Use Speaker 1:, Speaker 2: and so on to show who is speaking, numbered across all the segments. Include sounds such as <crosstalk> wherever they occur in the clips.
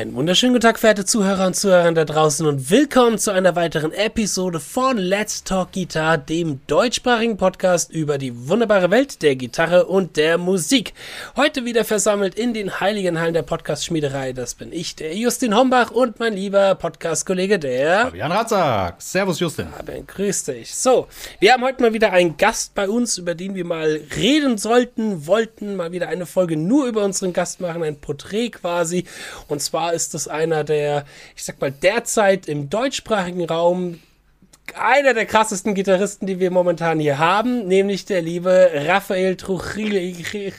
Speaker 1: Einen wunderschönen guten Tag, verehrte Zuhörer und Zuhörer da draußen und willkommen zu einer weiteren Episode von Let's Talk Guitar, dem deutschsprachigen Podcast über die wunderbare Welt der Gitarre und der Musik. Heute wieder versammelt in den heiligen Hallen der Podcast-Schmiederei. Das bin ich, der Justin Hombach und mein lieber Podcast-Kollege, der
Speaker 2: Fabian Ratzak. Servus, Justin.
Speaker 1: Fabian, grüß dich. So, wir haben heute mal wieder einen Gast bei uns, über den wir mal reden sollten, wollten mal wieder eine Folge nur über unseren Gast machen, ein Porträt quasi. Und zwar zwar ist es einer der, ich sag mal, derzeit im deutschsprachigen Raum einer der krassesten Gitarristen, die wir momentan hier haben, nämlich der liebe Rafael Trujillo. <laughs>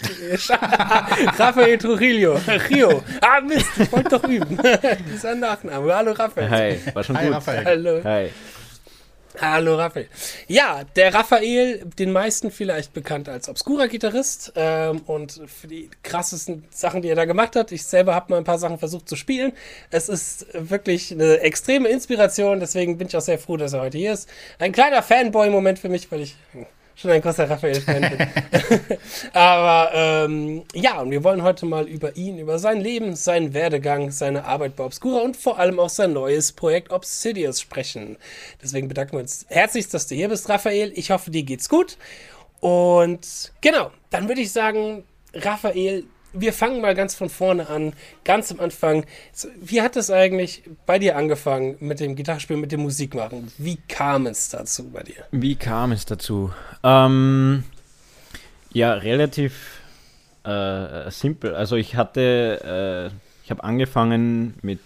Speaker 1: Rafael Trujillo. Rio. Ah, Mist, ich wollte doch üben. <laughs> Dieser Nachname. Hallo, Rafael.
Speaker 3: Hi, war schon
Speaker 2: Hi,
Speaker 3: gut.
Speaker 2: Raphael.
Speaker 1: Hallo.
Speaker 3: Hi.
Speaker 1: Hallo Raphael. Ja, der Raphael, den meisten vielleicht bekannt als obskurer Gitarrist ähm, und für die krassesten Sachen, die er da gemacht hat. Ich selber habe mal ein paar Sachen versucht zu spielen. Es ist wirklich eine extreme Inspiration, deswegen bin ich auch sehr froh, dass er heute hier ist. Ein kleiner Fanboy-Moment für mich, weil ich schon ein großer Raphael-Fan bin. <laughs> Aber ähm, ja, und wir wollen heute mal über ihn, über sein Leben, seinen Werdegang, seine Arbeit bei Obscura und vor allem auch sein neues Projekt Obsidious sprechen. Deswegen bedanken wir uns herzlichst, dass du hier bist, Raphael. Ich hoffe, dir geht's gut. Und genau, dann würde ich sagen, Raphael, wir fangen mal ganz von vorne an, ganz am Anfang. Wie hat es eigentlich bei dir angefangen mit dem Gitarrespielen, mit dem Musikmachen? Wie kam es dazu bei dir?
Speaker 3: Wie kam es dazu? Ähm, ja, relativ äh, simpel. Also ich hatte, äh, ich habe angefangen mit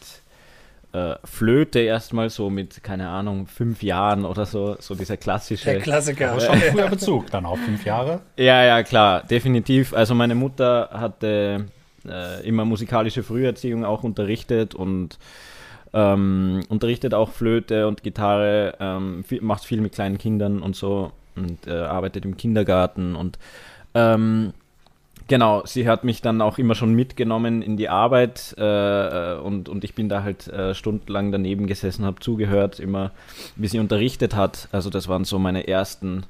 Speaker 3: äh, Flöte erstmal so mit, keine Ahnung, fünf Jahren oder so, so dieser klassische.
Speaker 1: Der Klassiker.
Speaker 2: Aber schon früher Bezug, dann auf fünf Jahre.
Speaker 3: Ja, ja, klar, definitiv. Also meine Mutter hatte äh, immer musikalische Früherziehung auch unterrichtet und ähm, unterrichtet auch Flöte und Gitarre, ähm, viel, macht viel mit kleinen Kindern und so und äh, arbeitet im Kindergarten und ähm, Genau, sie hat mich dann auch immer schon mitgenommen in die Arbeit äh, und, und ich bin da halt äh, stundenlang daneben gesessen, habe zugehört, immer wie sie unterrichtet hat. Also das waren so meine ersten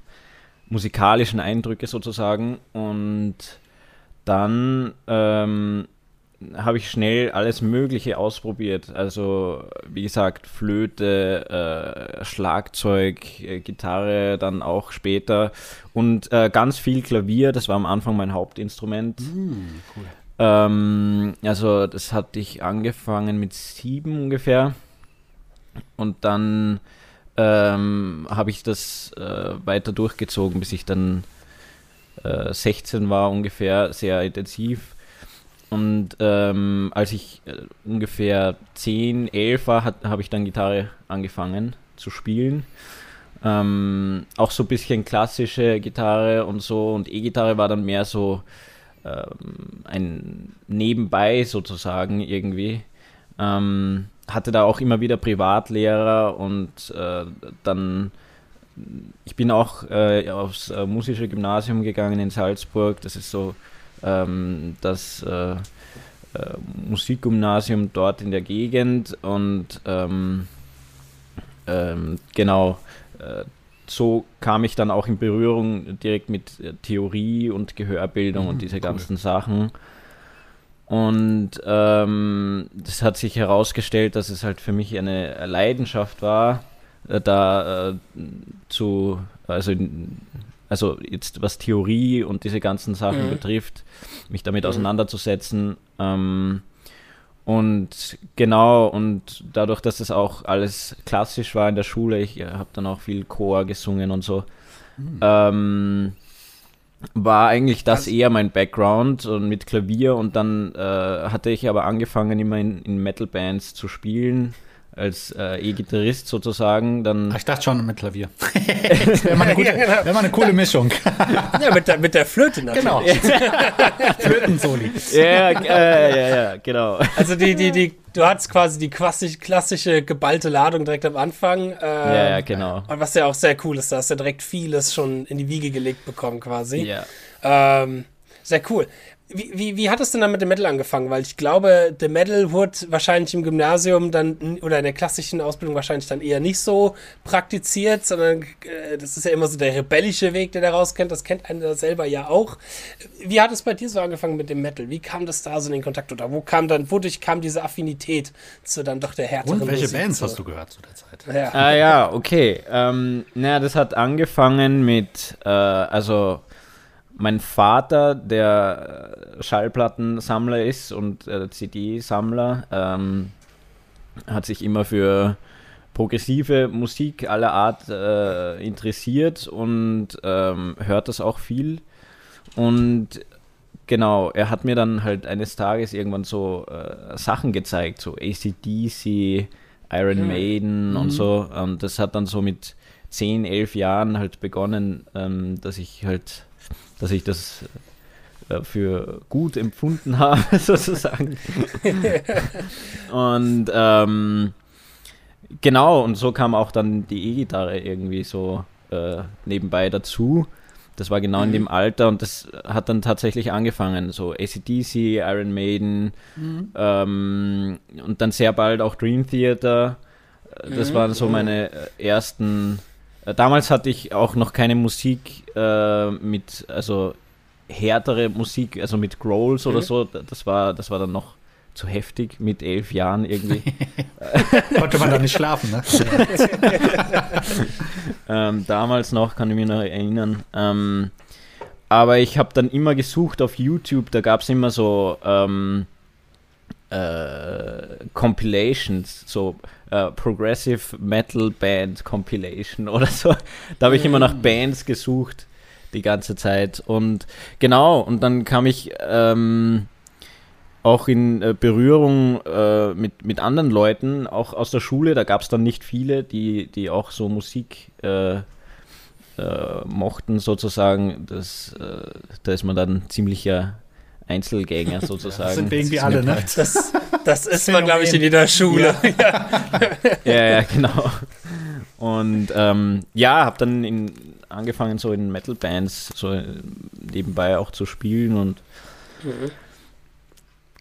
Speaker 3: musikalischen Eindrücke sozusagen. Und dann ähm, habe ich schnell alles Mögliche ausprobiert. Also wie gesagt, Flöte, äh, Schlagzeug, äh, Gitarre, dann auch später und äh, ganz viel Klavier. Das war am Anfang mein Hauptinstrument.
Speaker 2: cool.
Speaker 3: Ähm, also das hatte ich angefangen mit sieben ungefähr und dann ähm, habe ich das äh, weiter durchgezogen, bis ich dann äh, 16 war ungefähr, sehr intensiv. Und ähm, als ich äh, ungefähr 10, 11 war, habe ich dann Gitarre angefangen zu spielen. Ähm, auch so ein bisschen klassische Gitarre und so und E-Gitarre war dann mehr so ähm, ein Nebenbei sozusagen irgendwie. Ähm, hatte da auch immer wieder Privatlehrer und äh, dann, ich bin auch äh, aufs äh, musische Gymnasium gegangen in Salzburg. Das ist so ähm, das äh, äh, Musikgymnasium dort in der Gegend und ähm, ähm, genau, äh, so kam ich dann auch in Berührung direkt mit äh, Theorie und Gehörbildung
Speaker 2: Mhm,
Speaker 3: und diese
Speaker 2: cool.
Speaker 3: ganzen Sachen. Und ähm, das hat sich herausgestellt, dass es halt für mich eine Leidenschaft war, äh, da äh, zu, also, also jetzt was Theorie und diese ganzen Sachen
Speaker 1: Mhm.
Speaker 3: betrifft, mich damit
Speaker 1: Mhm.
Speaker 3: auseinanderzusetzen. Ähm, und genau, und dadurch, dass das auch alles klassisch war in der Schule, ich habe dann auch viel Chor gesungen und so, ähm, war eigentlich das
Speaker 1: Also-
Speaker 3: eher mein Background und mit Klavier und dann äh, hatte ich aber angefangen, immer in, in Metal-Bands zu spielen, als äh, E-Gitarrist sozusagen. Dann
Speaker 2: ich dachte schon mit Klavier. <laughs> wäre mal,
Speaker 1: Ja, genau.
Speaker 2: wär mal eine coole Mischung. <laughs>
Speaker 1: Ja, mit der, mit der Flöte natürlich.
Speaker 2: genau. <laughs> Flötensoli.
Speaker 3: ja, äh, ja, ja, genau.
Speaker 1: Also die, die, die, du hattest quasi die klassisch, klassische geballte Ladung direkt am Anfang. Ähm,
Speaker 3: Ja, ja, genau.
Speaker 1: Und was ja auch sehr cool ist, da hast du direkt vieles schon in die Wiege gelegt bekommen quasi.
Speaker 3: Ja.
Speaker 1: Ähm, sehr cool. Wie, wie, wie hat es denn dann mit dem Metal angefangen? Weil ich glaube, der Metal wurde wahrscheinlich im Gymnasium dann oder in der klassischen Ausbildung wahrscheinlich dann eher nicht so praktiziert, sondern äh, das ist ja immer so der rebellische Weg, der daraus kennt. Das kennt einer selber ja auch. Wie hat es bei dir so angefangen mit dem Metal? Wie kam das da so in den Kontakt? Oder wo kam dann, wodurch kam diese Affinität zu dann doch der härteren
Speaker 2: Und welche
Speaker 1: Musik
Speaker 2: Bands
Speaker 1: so?
Speaker 2: hast du gehört zu der Zeit?
Speaker 1: Ja.
Speaker 3: Ah ja, okay. Ähm, naja, das hat angefangen mit, äh, also mein Vater, der äh, Schallplattensammler ist und äh, CD-Sammler, ähm, hat sich immer für progressive Musik aller Art äh, interessiert und ähm, hört das auch viel. Und genau, er hat mir dann halt eines Tages irgendwann so äh, Sachen gezeigt, so ACDC, Iron
Speaker 1: Mhm.
Speaker 3: Maiden und so. Und das hat dann so mit 10, 11 Jahren halt begonnen, ähm, dass ich halt, dass ich das äh, für gut empfunden <laughs> habe, sozusagen. <laughs> und ähm, genau, und so kam auch dann die E-Gitarre irgendwie so äh, nebenbei dazu. Das war genau in dem Alter und das hat dann tatsächlich angefangen. So ACDC, Iron Maiden ähm, und dann sehr bald auch Dream Theater. Äh, Das waren so meine äh, ersten. Äh, damals hatte ich auch noch keine Musik äh, mit, also härtere Musik, also mit Growls oder
Speaker 1: Mhm.
Speaker 3: so. Das war, das war dann noch zu heftig mit elf Jahren irgendwie. <laughs>
Speaker 2: Konnte man da nicht schlafen, ne? <laughs>
Speaker 3: ähm, damals noch, kann ich mich noch erinnern. Ähm, aber ich habe dann immer gesucht auf YouTube, da gab es immer so ähm, äh, Compilations, so äh, Progressive Metal Band Compilation <laughs> oder so. Da habe ich immer nach Bands gesucht die ganze Zeit. Und genau, und dann kam ich ähm, auch in äh, Berührung äh, mit, mit anderen Leuten, auch aus der Schule. Da gab es dann nicht viele, die, die auch so Musik äh, äh, mochten, sozusagen. Das, da ist man dann ziemlicher Einzelgänger <laughs> sozusagen.
Speaker 2: Das sind wir irgendwie alle, ne?
Speaker 1: Das, das <laughs> ist man, glaube ich, in jeder Schule. <laughs>
Speaker 3: ja, ja, genau. Und ähm, ja, habe dann in, angefangen, so in Metal-Bands so äh, nebenbei auch zu spielen und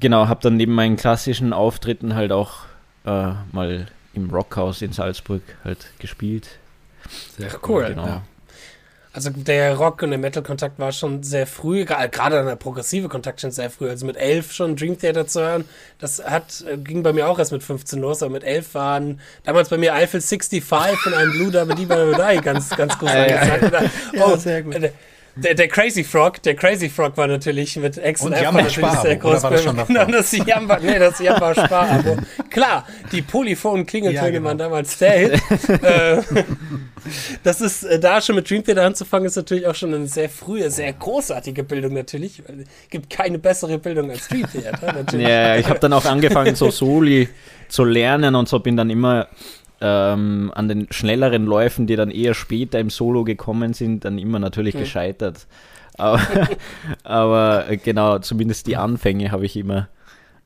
Speaker 3: genau, habe dann neben meinen klassischen Auftritten halt auch äh, mal im Rockhaus in Salzburg halt gespielt.
Speaker 2: Sehr
Speaker 1: cool.
Speaker 3: Genau.
Speaker 2: Ja.
Speaker 1: Also der Rock- und der Metal-Kontakt war schon sehr früh, gerade der progressive Kontakt schon sehr früh. Also mit elf schon Dream Theater zu hören, das hat, äh, ging bei mir auch erst mit 15 los, aber mit elf waren damals bei mir Eiffel 65 und ein Blue Dabba Dee Dabba ganz, ganz groß angesagt. Oder,
Speaker 2: Ja,
Speaker 1: oh,
Speaker 2: sehr gut.
Speaker 1: Der, der Crazy Frog, der Crazy Frog war natürlich mit Ex
Speaker 2: Und
Speaker 1: F
Speaker 2: Jamba
Speaker 1: natürlich sehr
Speaker 2: oder
Speaker 1: groß.
Speaker 2: war das schon?
Speaker 1: Genau, <laughs> das Jamba, nee, das Jamba Sparabo. Klar, die polyphonen Klingeltöne
Speaker 2: Ja, genau.
Speaker 1: waren damals der Hit. <laughs> äh, das ist äh, da schon mit Dream Theater anzufangen, ist natürlich auch schon eine sehr frühe, sehr großartige Bildung natürlich. Es gibt keine bessere Bildung als Dream Theater natürlich.
Speaker 3: Ja, ich habe dann auch angefangen, so Soli zu lernen und so bin dann immer ähm, an den schnelleren Läufen, die dann eher später im Solo gekommen sind, dann immer natürlich gescheitert. Aber, <laughs> aber äh, genau, zumindest die Anfänge habe ich immer.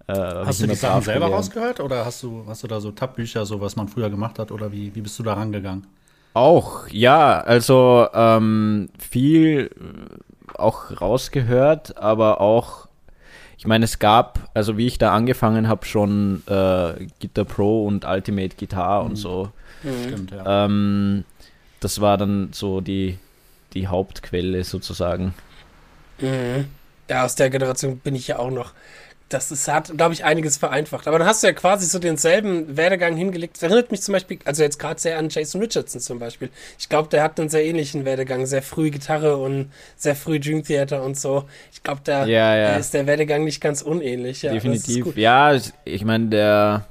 Speaker 3: Äh,
Speaker 2: Hast
Speaker 3: ich
Speaker 2: du
Speaker 3: immer
Speaker 2: die Sachen selber
Speaker 3: gelernt.
Speaker 2: rausgehört oder hast du, hast du da so Tabbücher, so was man früher gemacht hat oder wie, wie bist du da rangegangen?
Speaker 3: Auch, ja, also ähm, viel äh, auch rausgehört, aber auch, ich meine, es gab, also wie ich da angefangen habe, schon äh, Guitar Pro und Ultimate Guitar und so.
Speaker 2: Stimmt, ja.
Speaker 3: Ähm, das war dann so die, die Hauptquelle sozusagen.
Speaker 1: Mhm. Ja, aus der Generation bin ich ja auch noch. Das ist, hat, glaube ich, einiges vereinfacht. Aber dann hast du ja quasi so denselben Werdegang hingelegt. Das erinnert mich zum Beispiel, also jetzt gerade sehr an Jason Richardson zum Beispiel. Ich glaube, der hat einen sehr ähnlichen Werdegang. Sehr früh Gitarre und sehr früh Dream Theater und so. Ich glaube, da
Speaker 3: Ja, ja.
Speaker 1: ist der Werdegang nicht ganz unähnlich. Ja,
Speaker 3: Definitiv. Ja, ich- meine, der,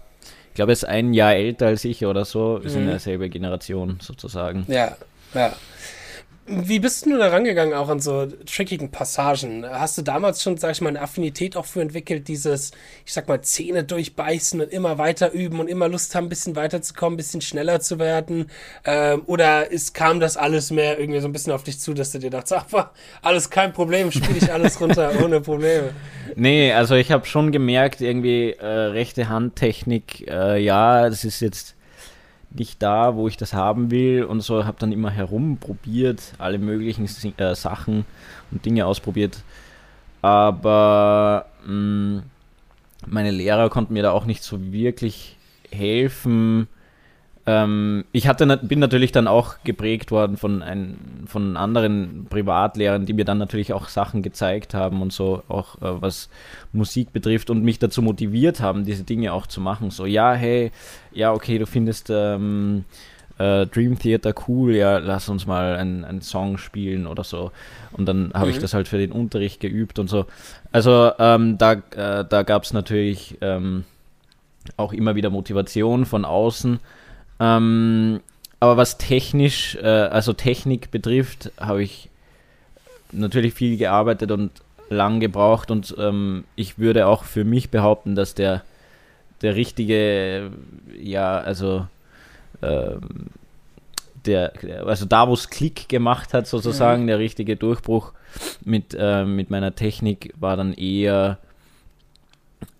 Speaker 3: ich glaube, er ist ein Jahr älter als ich oder so. Wir sind
Speaker 1: Mhm.
Speaker 3: derselbe Generation sozusagen.
Speaker 1: Ja, ja. Wie bist du da rangegangen auch an so trickigen Passagen? Hast du damals schon, sag ich mal, eine Affinität auch für entwickelt, dieses, ich sag mal, Zähne durchbeißen und immer weiter üben und immer Lust haben, ein bisschen weiterzukommen, ein bisschen schneller zu werden? Ähm, oder ist, kam das alles mehr irgendwie so ein bisschen auf dich zu, dass du dir dachtest, ach, alles kein Problem, spiele ich alles runter <laughs> ohne Probleme?
Speaker 3: Nee, also ich habe schon gemerkt, irgendwie äh, rechte Handtechnik, äh, ja, das ist jetzt nicht da, wo ich das haben will und so, habe dann immer herumprobiert, alle möglichen äh, Sachen und Dinge ausprobiert. aber mh, mm, meine Lehrer konnten mir da auch nicht so wirklich helfen. Ähm, ich hatte, bin natürlich dann auch geprägt worden von, ein, von anderen Privatlehrern, die mir dann natürlich auch Sachen gezeigt haben und so, auch äh, was Musik betrifft und mich dazu motiviert haben, diese Dinge auch zu machen. So, ja, hey, ja, okay, du findest ähm, äh, Dream Theater cool, ja, lass uns mal einen Song spielen oder so. Und dann habe mhm. ich das halt für den Unterricht geübt und so. Also ähm, da, äh, da gab es natürlich ähm, auch immer wieder Motivation von außen. Ähm, aber was technisch, äh, also Technik betrifft, habe ich natürlich viel gearbeitet und lang gebraucht und ähm, ich würde auch für mich behaupten, dass der, der richtige, ja, also ähm, der, also da, wo es Klick gemacht hat, sozusagen, mhm. der richtige Durchbruch mit, äh, mit meiner Technik war dann eher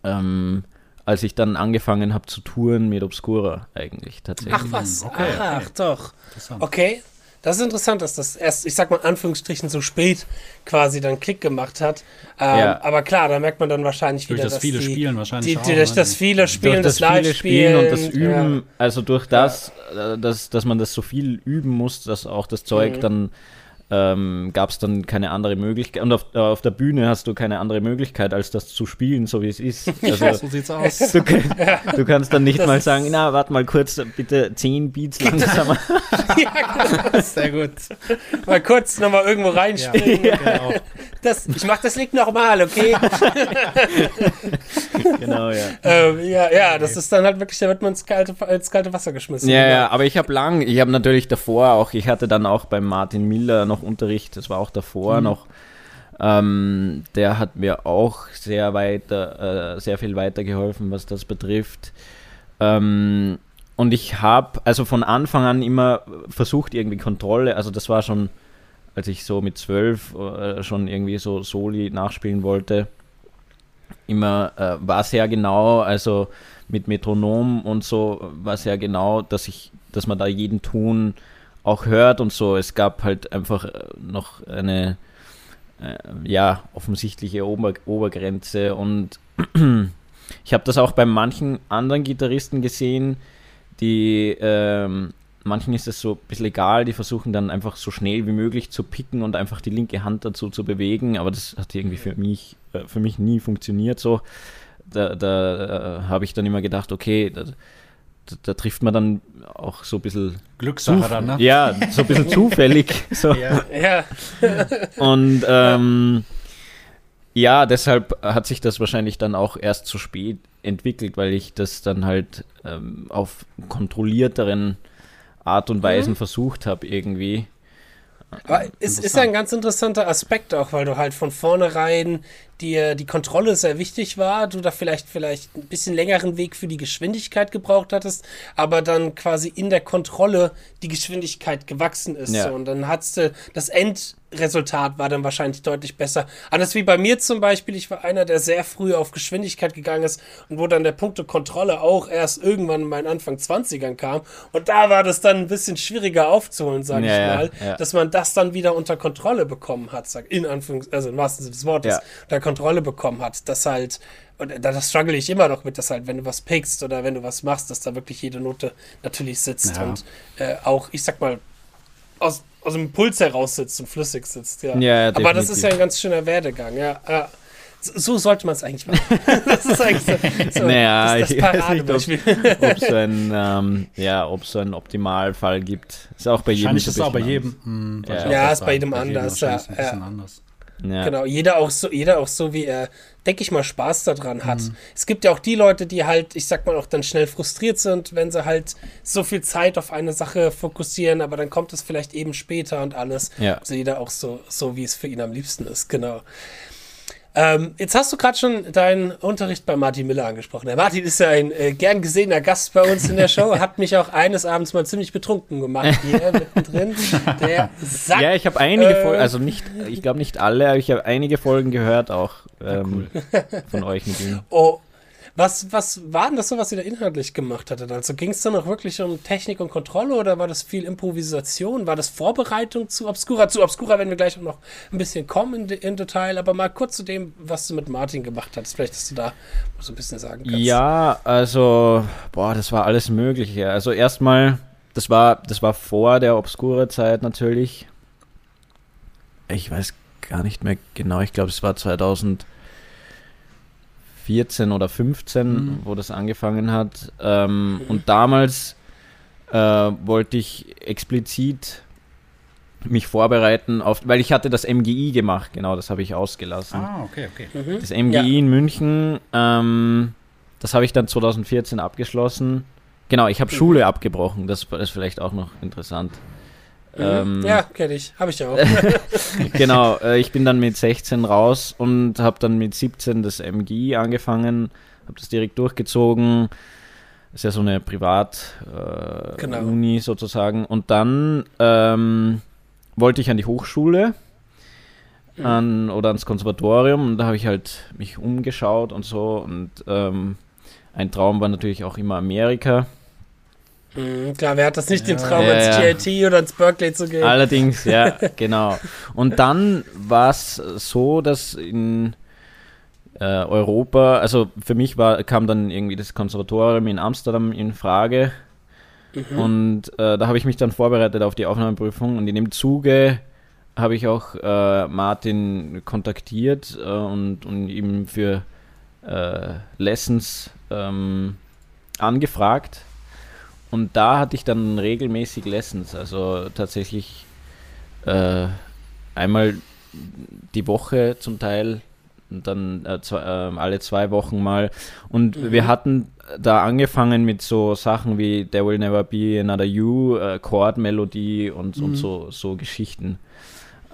Speaker 3: ähm, als ich dann angefangen habe zu touren mit Obscura eigentlich tatsächlich.
Speaker 1: Ach was, okay. ach, ach doch. Okay, das ist interessant, dass das erst, ich sag mal Anführungsstrichen, so spät quasi dann Klick gemacht hat. Ähm, ja. Aber klar, da merkt man dann wahrscheinlich
Speaker 2: durch
Speaker 1: wieder,
Speaker 2: das viele die, Spielen wahrscheinlich
Speaker 1: die, die, Durch ne? das viele Spielen,
Speaker 3: durch das, das viele Spielen und das Üben, ja. also durch das, ja. Äh, dass, dass man das so viel üben muss, dass auch das Zeug mhm. dann ähm, gab es dann keine andere Möglichkeit. Und auf, äh, auf, der Bühne hast du keine andere Möglichkeit, als das zu spielen, so wie es ist. <laughs>
Speaker 2: Also, ja, so sieht's aus. <laughs>
Speaker 3: Du, du kannst dann nicht das mal sagen, na, warte mal kurz, bitte zehn Beats langsamer. <laughs>
Speaker 1: ja, genau. Sehr gut. Mal kurz nochmal irgendwo reinspielen. Ja, genau. das, ich mach das Lied nochmal, okay?
Speaker 3: genau, ja.
Speaker 1: Ähm, ja. Ja, das ist dann halt wirklich, da wird man ins kalte, ins kalte Wasser geschmissen.
Speaker 3: Ja, ja, aber ich habe lang, ich habe natürlich davor auch, ich hatte dann auch beim Martin Miller noch Unterricht, das war auch davor mhm. noch. Ähm, der hat mir auch sehr weiter, äh, sehr viel weitergeholfen, was das betrifft. Ähm, und ich habe also von Anfang an immer versucht, irgendwie Kontrolle, also das war schon, als ich so mit zwölf äh, schon irgendwie so Soli nachspielen wollte, immer äh, war sehr genau, also mit Metronom und so war sehr genau, dass ich, dass man da jeden Ton auch hört und so. Es gab halt einfach äh, noch eine äh, ja offensichtliche Ober Obergrenze und <clears throat> ich habe das auch bei manchen anderen Gitarristen gesehen, die ähm, manchen ist es so ein bisschen egal, die versuchen dann einfach so schnell wie möglich zu picken und einfach die linke Hand dazu zu bewegen, aber das hat irgendwie für mich, äh, für mich nie funktioniert so. Da, da äh, habe ich dann immer gedacht, okay, da, trifft man dann auch so ein bisschen
Speaker 2: Glückssache dann, ne?
Speaker 3: Ja, so ein bisschen <laughs> zufällig. So. Ja. ja. Und ähm, ja, deshalb hat sich das wahrscheinlich dann auch erst zu spät entwickelt, weil ich das dann halt ähm, auf kontrollierteren Art und Weisen mhm. versucht habe irgendwie.
Speaker 1: Aber es ist ein ganz interessanter Aspekt auch, weil du halt von vornherein dir die Kontrolle sehr wichtig war, du da vielleicht vielleicht ein bisschen längeren Weg für die Geschwindigkeit gebraucht hattest, aber dann quasi in der Kontrolle die Geschwindigkeit gewachsen ist. Ja. So, und dann hattest du das Endresultat war dann wahrscheinlich deutlich besser. Anders wie bei mir zum Beispiel, ich war einer, der sehr früh auf Geschwindigkeit gegangen ist und wo dann der Punkte Kontrolle auch erst irgendwann in meinen Anfang 20ern kam. Und da war das dann ein bisschen schwieriger aufzuholen, sage ja, ich mal, ja, dass man das dann wieder unter Kontrolle bekommen hat, sag, in Anführungs-, also im wahrsten Sinne des Wortes. Da Kontrolle bekommen hat, dass halt, und da das struggle ich immer noch mit, dass halt, wenn du was pickst oder wenn du was machst, dass da wirklich jede Note natürlich sitzt ja. und äh, auch, ich sag mal, aus, aus dem Impuls heraus sitzt und flüssig sitzt, ja. ja, ja Aber das ist ja ein ganz schöner Werdegang, ja. ja. So sollte man es eigentlich machen. <laughs> das ist eigentlich
Speaker 3: so, so naja, das, das Paradebeispiel. ob es so ein, ähm, ja, so einen Optimalfall gibt. Ist auch bei jedem.
Speaker 2: Ist auch bei jedem.
Speaker 1: Hm, ja, ja ist bei jedem anders. Ja, ja. anders. Ja. Genau, jeder auch so, jeder auch so, wie er, denke ich mal, Spaß daran hat. Mhm. Es gibt ja auch die Leute, die halt, ich sag mal, auch dann schnell frustriert sind, wenn sie halt so viel Zeit auf eine Sache fokussieren, aber dann kommt es vielleicht eben später und alles. Ja. Also jeder auch so, so, wie es für ihn am liebsten ist, genau. Ähm, jetzt hast du gerade schon deinen Unterricht bei Martin Miller angesprochen. Der Martin ist ja ein äh, gern gesehener Gast bei uns in der Show, hat mich auch eines Abends mal ziemlich betrunken gemacht hier <laughs> mittendrin.
Speaker 3: Der Sack, ja, ich habe einige äh, Folgen, also nicht, ich glaube nicht alle, aber ich habe einige Folgen gehört auch ähm, ja, cool. von euch mit ihm.
Speaker 1: Oh, Was, was war denn das so, was ihr da inhaltlich gemacht hattet? Also ging es dann auch wirklich um Technik und Kontrolle oder war das viel Improvisation? War das Vorbereitung zu Obscura? Zu Obscura werden wir gleich noch ein bisschen kommen in, in Detail, aber mal kurz zu dem, was du mit Martin gemacht hast. Vielleicht, dass du da so ein bisschen sagen kannst.
Speaker 3: Ja, also, boah, das war alles Mögliche. Also erstmal, das war, das war vor der Obscura-Zeit natürlich. Ich weiß gar nicht mehr genau, ich glaube, es war 2000. 14 oder 15, mhm. wo das angefangen hat. Ähm, und damals äh, wollte ich explizit mich vorbereiten auf, weil ich hatte das MGI gemacht, genau, das habe ich ausgelassen.
Speaker 2: Ah, okay, okay.
Speaker 3: Mhm. Das MGI ja. in München, ähm, das habe ich dann 2014 abgeschlossen. Genau, ich habe mhm. Schule abgebrochen, das, das ist vielleicht auch noch interessant.
Speaker 1: Mhm. Ähm, ja, kenne ich. Habe ich ja auch. <laughs>
Speaker 3: genau, äh, ich bin dann mit 16 raus und habe dann mit 17 das MGI angefangen, habe das direkt durchgezogen. ist ja so eine Privat-Uni äh, genau. sozusagen. Und dann ähm, wollte ich an die Hochschule mhm. an, oder ans Konservatorium und da habe ich halt mich umgeschaut und so. Und ähm, ein Traum war natürlich auch immer Amerika.
Speaker 1: Mhm, klar, wer hat das nicht, ja. den Traum, ja, ins GIT oder ins Berkeley zu gehen?
Speaker 3: Allerdings, ja, <laughs> genau. Und dann war es so, dass in äh, Europa, also für mich war, kam dann irgendwie das Konservatorium in Amsterdam in Frage. Mhm. Und äh, da habe ich mich dann vorbereitet auf die Aufnahmeprüfung und in dem Zuge habe ich auch äh, Martin kontaktiert äh, und, und ihm für äh, Lessons ähm, angefragt. Und da hatte ich dann regelmäßig Lessons, also tatsächlich äh, einmal die Woche zum Teil und dann äh, zwei, äh, alle zwei Wochen mal. Und mhm. wir hatten da angefangen mit so Sachen wie There Will Never Be Another You, äh, Chordmelodie und, mhm. und so, so Geschichten.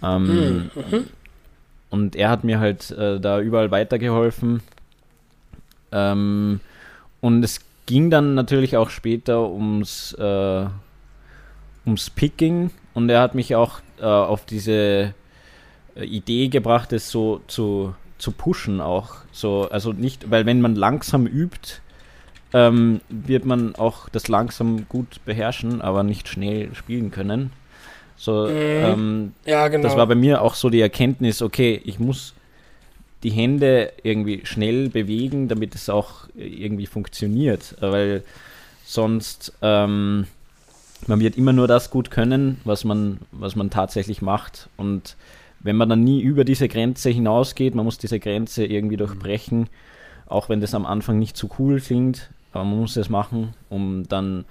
Speaker 3: Ähm, mhm. mhm. Und er hat mir halt äh, da überall weitergeholfen. Ähm, und es ging dann natürlich auch später ums, äh, ums Picking und er hat mich auch äh, auf diese äh, Idee gebracht, es so zu, zu pushen auch. So, also nicht, weil wenn man langsam übt, ähm, wird man auch das langsam gut beherrschen, aber nicht schnell spielen können. So, mhm. ähm, ja, genau. Das war bei mir auch so die Erkenntnis, okay, ich muss die Hände irgendwie schnell bewegen, damit es auch irgendwie funktioniert. Weil sonst, ähm, man wird immer nur das gut können, was man, was man tatsächlich macht. Und wenn man dann nie über diese Grenze hinausgeht, man muss diese Grenze irgendwie durchbrechen, auch wenn das am Anfang nicht so cool klingt, aber man muss es machen, um dann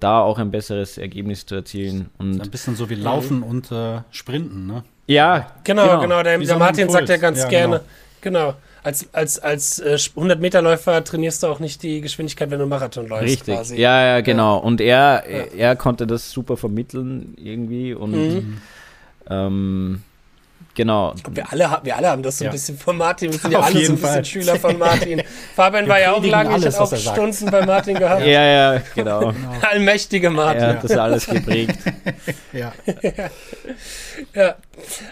Speaker 3: da auch ein besseres Ergebnis zu erzielen. Und
Speaker 2: ein bisschen so wie Laufen und äh, Sprinten, ne?
Speaker 1: Ja, genau, genau. genau. Der, der Martin sagt ja ganz ja, gerne, genau. Genau. Als, als, als äh, 100-Meter-Läufer trainierst du auch nicht die Geschwindigkeit, wenn du Marathon läufst.
Speaker 3: Richtig. Quasi. Ja, ja, genau. Und er, ja. er konnte das super vermitteln irgendwie und mhm. ähm, Genau.
Speaker 1: Wir alle, wir alle haben das so ein bisschen von Martin. Wir sind <laughs> ja alle so ein bisschen Fall. Schüler von Martin. <laughs> Fabian war ja auch lange, alles, ich habe auch Stunden bei Martin gehabt.
Speaker 3: Ja, ja, genau. <laughs> genau.
Speaker 1: Allmächtige Martin.
Speaker 3: Er hat das alles geprägt.
Speaker 1: ja. ja.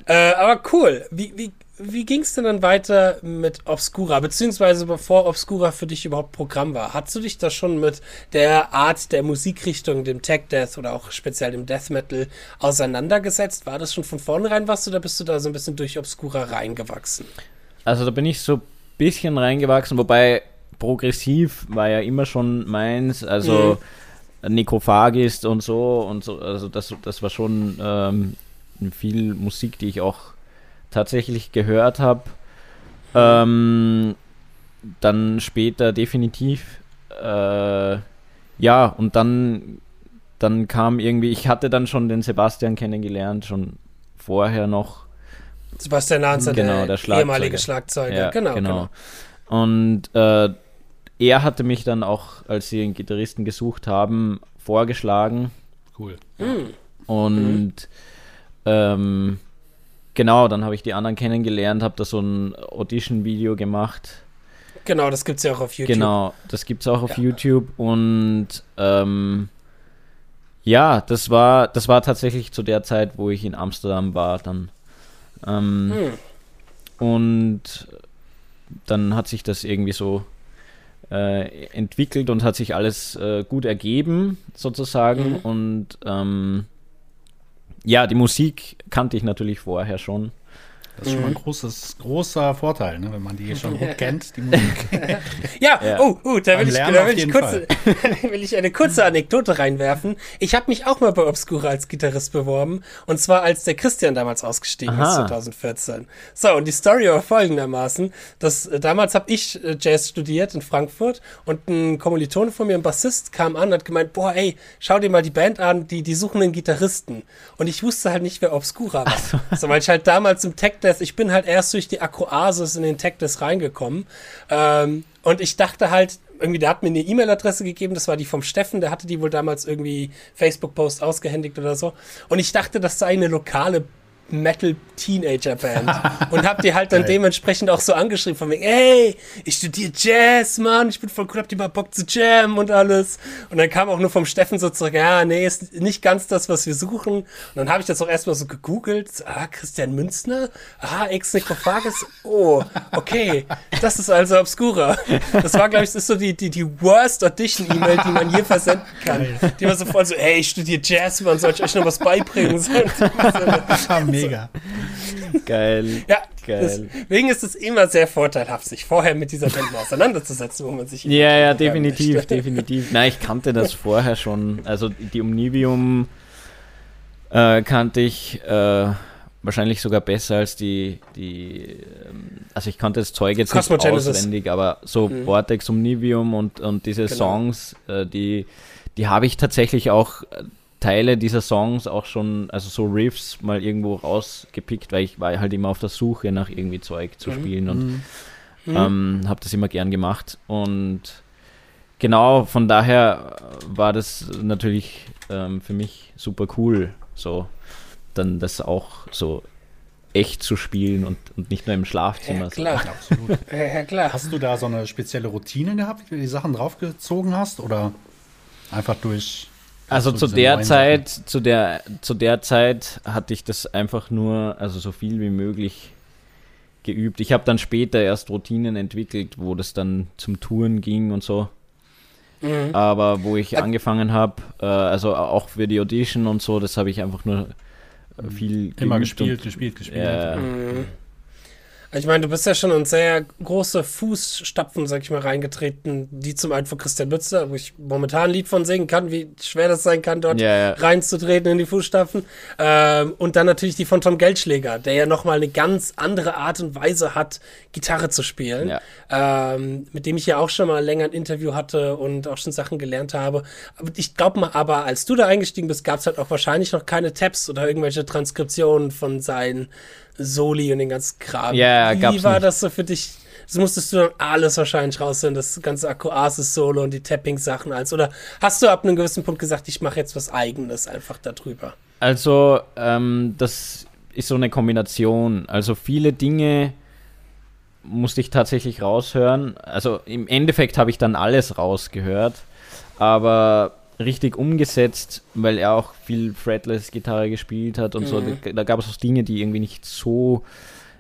Speaker 1: Äh, aber cool. Wie, wie, wie ging es denn dann weiter mit Obscura, beziehungsweise bevor Obscura für dich überhaupt Programm war? Hast du dich da schon mit der Art der Musikrichtung, dem Tech Death oder auch speziell dem Death Metal auseinandergesetzt? War das schon von vornherein was oder bist du da so ein bisschen durch Obscura reingewachsen?
Speaker 3: Also da bin ich so ein bisschen reingewachsen, wobei progressiv war ja immer schon meins, also mhm. Necrophagist und so und so, also das, das war schon ähm, viel Musik, die ich auch tatsächlich gehört habe. Ähm, dann später definitiv. Äh, ja, und dann, dann kam irgendwie, ich hatte dann schon den Sebastian kennengelernt, schon vorher noch.
Speaker 1: Sebastian Lanzer,
Speaker 3: genau,
Speaker 1: der, der ehemalige Schlagzeuger.
Speaker 3: Ja, genau, genau, genau. Und äh, er hatte mich dann auch, als sie einen Gitarristen gesucht haben, vorgeschlagen.
Speaker 2: Cool.
Speaker 3: Mhm. Und mhm. Ähm, Genau, dann habe ich die anderen kennengelernt, habe da so ein Audition-Video gemacht.
Speaker 1: Genau, das gibt es ja auch auf YouTube.
Speaker 3: Genau, das gibt es auch auf ja. YouTube und ähm, ja, das war, das war tatsächlich zu der Zeit, wo ich in Amsterdam war dann. Ähm, hm. Und dann hat sich das irgendwie so äh, entwickelt und hat sich alles äh, gut ergeben, sozusagen.
Speaker 1: Mhm.
Speaker 3: Und ähm, ja, die Musik kannte ich natürlich vorher schon.
Speaker 2: Das ist schon mal
Speaker 1: Mhm.
Speaker 2: ein großes, großer Vorteil, ne, wenn man die schon gut <laughs> kennt, die Musik. <laughs>
Speaker 1: Ja,
Speaker 3: Ja.
Speaker 1: oh, oh, da will ich, da
Speaker 2: auf
Speaker 1: will ich, kurze, <laughs> will ich eine kurze Anekdote reinwerfen. Ich habe mich auch mal bei Obscura als Gitarrist beworben. Und zwar als der Christian damals ausgestiegen ist,
Speaker 3: Aha.
Speaker 1: 2014. So, und die Story war folgendermaßen, dass äh, damals habe ich äh, Jazz studiert in Frankfurt und ein Kommilitone von mir, ein Bassist, kam an und hat gemeint, boah, ey, schau dir mal die Band an, die, die suchen einen Gitarristen. Und ich wusste halt nicht, wer Obscura war. So. weil ich halt damals im Tech Death, ich bin halt erst durch die Akroasis in den Tech Death reingekommen. Ähm, und ich dachte halt, irgendwie, der hat mir eine E-Mail-Adresse gegeben, das war die vom Steffen, der hatte die wohl damals irgendwie Facebook-Post ausgehändigt oder so. Und ich dachte, das sei eine lokale Metal-Teenager-Band. <laughs> und hab die halt dann dementsprechend auch so angeschrieben, von wegen, ey, ich studiere Jazz, Mann, ich bin voll cool, habt ihr mal Bock zu jammen und alles. Und dann kam auch nur vom Steffen so zurück, ja, nee, ist nicht ganz das, was wir suchen. Und dann habe ich das auch erstmal so gegoogelt, so, ah, Christian Münzner, ah, ex-Necrophagus, oh, okay, das ist also Obscura. Das war, glaube ich, das ist so die, die, die worst Audition-E-Mail, die man je versenden kann. Die war so voll so, ey, ich studiere Jazz, man soll ich euch noch was beibringen? <laughs> So,
Speaker 2: Mega. <laughs>
Speaker 3: Geil.
Speaker 1: ja,
Speaker 3: Geil.
Speaker 1: deswegen ist es immer sehr vorteilhaft, sich vorher mit dieser Band auseinanderzusetzen, wo man sich
Speaker 3: Ja, ja, definitiv,
Speaker 1: möchte. <laughs>
Speaker 3: definitiv. Nein, ich kannte das <laughs> vorher schon. Also die Omnivium äh, kannte ich äh, wahrscheinlich sogar besser als die, die ähm, also ich kannte das Zeug jetzt nicht auswendig, aber so
Speaker 1: Mhm.
Speaker 3: Vortex, Omnivium und, und diese
Speaker 1: Genau.
Speaker 3: Songs, äh, die, die habe ich tatsächlich auch äh, Teile dieser Songs auch schon, also so Riffs mal irgendwo rausgepickt, weil ich war halt immer auf der Suche nach irgendwie Zeug zu
Speaker 1: Mhm.
Speaker 3: spielen und
Speaker 2: Mhm.
Speaker 1: Mhm.
Speaker 3: ähm, habe das immer gern gemacht und genau von daher war das natürlich ähm, für mich super cool, so dann das auch so echt zu spielen und, und nicht nur im Schlafzimmer.
Speaker 1: ja, klar. <laughs>
Speaker 2: Absolut.
Speaker 1: Ja, klar.
Speaker 2: Hast du da so eine spezielle Routine gehabt, wie du die Sachen draufgezogen hast? Oder einfach durch.
Speaker 3: Also zu der Zeit, zu der, zu der Zeit hatte ich das einfach nur, also so viel wie möglich geübt. Ich habe dann später erst Routinen entwickelt, wo das dann zum Touren ging und so.
Speaker 1: Mhm.
Speaker 3: Aber wo ich
Speaker 1: Ä-
Speaker 3: angefangen habe, äh, also auch für die Audition und so, das habe ich einfach nur äh, viel
Speaker 2: Immer
Speaker 3: geübt
Speaker 2: gespielt,
Speaker 3: und-
Speaker 2: gespielt, gespielt.
Speaker 3: Ja.
Speaker 1: Mhm. Ich meine, du bist ja schon in sehr große Fußstapfen, sag ich mal, reingetreten, die zum einen von Christian Lützer, wo ich momentan ein Lied von singen kann, wie schwer das sein kann, dort
Speaker 3: Ja, ja.
Speaker 1: reinzutreten in die Fußstapfen. Ähm, und dann natürlich die von Tom Geldschläger, der ja nochmal eine ganz andere Art und Weise hat, Gitarre zu spielen.
Speaker 3: Ja.
Speaker 1: Ähm, mit dem ich ja auch schon mal länger ein Interview hatte und auch schon Sachen gelernt habe. Ich glaube mal, aber als du da eingestiegen bist, gab es halt auch wahrscheinlich noch keine Tabs oder irgendwelche Transkriptionen von seinen Soli und den ganzen Kram.
Speaker 3: Ja,
Speaker 1: Wie
Speaker 3: gab's
Speaker 1: war
Speaker 3: nicht.
Speaker 1: das so für dich? Das musstest du dann alles wahrscheinlich raushören, das ganze Akkuasis-Solo und die Tapping-Sachen als. Oder hast du ab einem gewissen Punkt gesagt, ich mache jetzt was Eigenes einfach darüber?
Speaker 3: Also, ähm, das ist so eine Kombination. Also viele Dinge musste ich tatsächlich raushören. Also im Endeffekt habe ich dann alles rausgehört, aber richtig umgesetzt, weil er auch viel Fretless-Gitarre gespielt hat und so.
Speaker 1: Mhm.
Speaker 3: Da, da gab es auch Dinge, die irgendwie nicht so,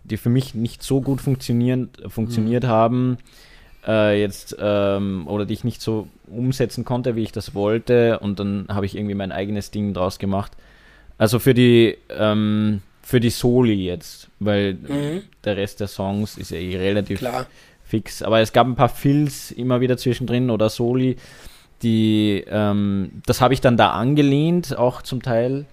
Speaker 3: die für mich nicht so gut funktionieren, funktioniert haben. Äh, jetzt ähm, oder die ich nicht so umsetzen konnte, wie ich das wollte und dann habe ich irgendwie mein eigenes Ding draus gemacht. Also für die ähm, für die Soli jetzt, weil
Speaker 1: Mhm.
Speaker 3: der Rest der Songs ist ja eh relativ
Speaker 1: Klar.
Speaker 3: fix. Aber es gab ein paar Fills immer wieder zwischendrin oder Soli, die, ähm, das habe ich dann da angelehnt, auch zum Teil,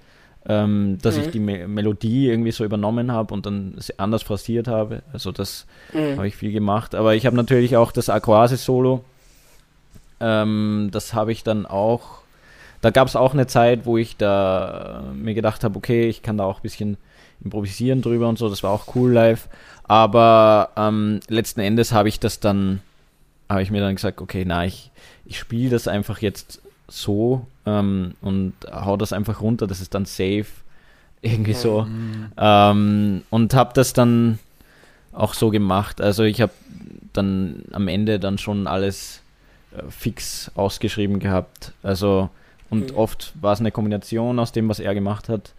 Speaker 3: ähm, dass
Speaker 1: Mhm.
Speaker 3: ich die Me Melodie irgendwie so übernommen habe und dann anders phrasiert habe. Also das
Speaker 1: Mhm.
Speaker 3: habe ich viel gemacht. Aber ich habe natürlich auch das Aquasis-Solo, ähm, das habe ich dann auch, da gab es auch eine Zeit, wo ich da äh, mir gedacht habe, okay, ich kann da auch ein bisschen improvisieren drüber und so, das war auch cool live. Aber ähm, letzten Endes habe ich das dann, habe ich mir dann gesagt, okay, na, ich, ich spiele das einfach jetzt so ähm, und hau das einfach runter, das ist dann safe. Irgendwie so.
Speaker 2: Mhm.
Speaker 3: Ähm, und habe das dann auch so gemacht. Also ich habe dann am Ende dann schon alles äh, fix ausgeschrieben gehabt. Also und
Speaker 1: Mhm.
Speaker 3: oft war es eine Kombination aus dem, was er gemacht hat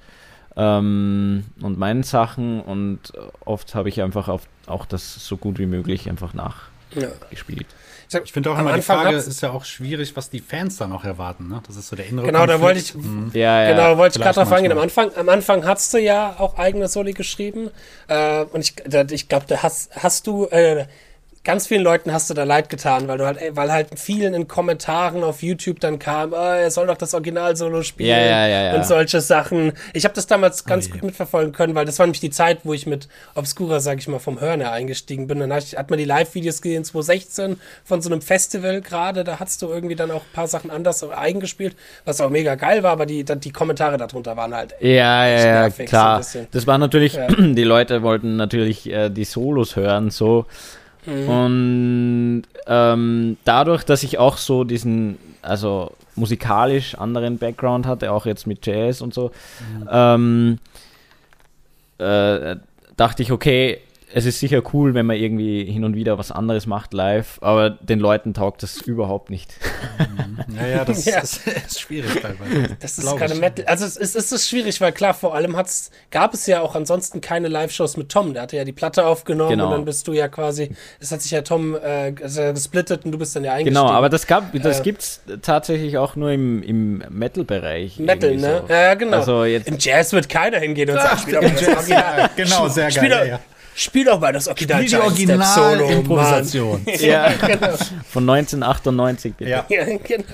Speaker 3: ähm, und meinen Sachen und oft habe ich einfach auf, auch das so gut wie möglich einfach nach, ja. gespielt.
Speaker 2: Ich finde auch immer, die Frage ist ja auch schwierig, was die Fans dann auch erwarten. Ne? Das ist so der innere
Speaker 1: Genau, Konflikt. da wollte ich, mhm. ja, ja. Genau, wollte ich gerade drauf eingehen. Am Anfang, am Anfang hast du ja auch eigene Soli geschrieben. Äh, und ich, ich glaube, da hast, hast du, äh, ganz vielen Leuten hast du da leid getan, weil du halt, weil halt vielen in Kommentaren auf YouTube dann kam, oh, er soll doch das Original-Solo spielen
Speaker 3: ja, ja, ja, ja.
Speaker 1: und solche Sachen. Ich habe das damals ganz oh, gut mitverfolgen können, weil das war nämlich die Zeit, wo ich mit Obscura, sag ich mal, vom Hören her eingestiegen bin. Dann hat, hat man die Live-Videos gesehen, 2016 von so einem Festival gerade, da hast du irgendwie dann auch ein paar Sachen anders eingespielt, was auch mega geil war, aber die, die Kommentare darunter waren halt
Speaker 3: Ja, ja, ja, klar. So das war natürlich, <clears throat> die Leute wollten natürlich äh, die Solos hören, so Mhm. Und ähm, dadurch, dass ich auch so diesen, also musikalisch anderen Background hatte, auch jetzt mit Jazz und so, mhm. ähm, äh, dachte ich, okay, es ist sicher cool, wenn man irgendwie hin und wieder was anderes macht live, aber den Leuten taugt das überhaupt nicht.
Speaker 2: Naja, das <laughs> ja. Ist, ist, schwierig teilweise.
Speaker 1: Das ist gerade Metal. Also es ist, es ist schwierig, weil klar, vor allem hat's, gab es ja auch ansonsten keine Live-Shows mit Tom. Der hatte ja die Platte aufgenommen genau. und dann bist du ja quasi, es hat sich ja Tom äh, gesplittet und du bist dann ja eingestiegen.
Speaker 3: Genau, aber das gab, das äh, gibt's tatsächlich auch nur im, im Metal-Bereich.
Speaker 1: Metal, ne? So. Ja, genau.
Speaker 3: Also jetzt
Speaker 1: Im Jazz wird keiner hingehen und sagen, spiel aber das
Speaker 2: Original. Genau, sehr geil.
Speaker 1: Spiel, ja. Spiel doch mal das Original
Speaker 2: Spiel die Original-Improvisation. <laughs>
Speaker 3: ja, genau. Von 1998,
Speaker 1: bitte. Ja, ja <laughs> genau.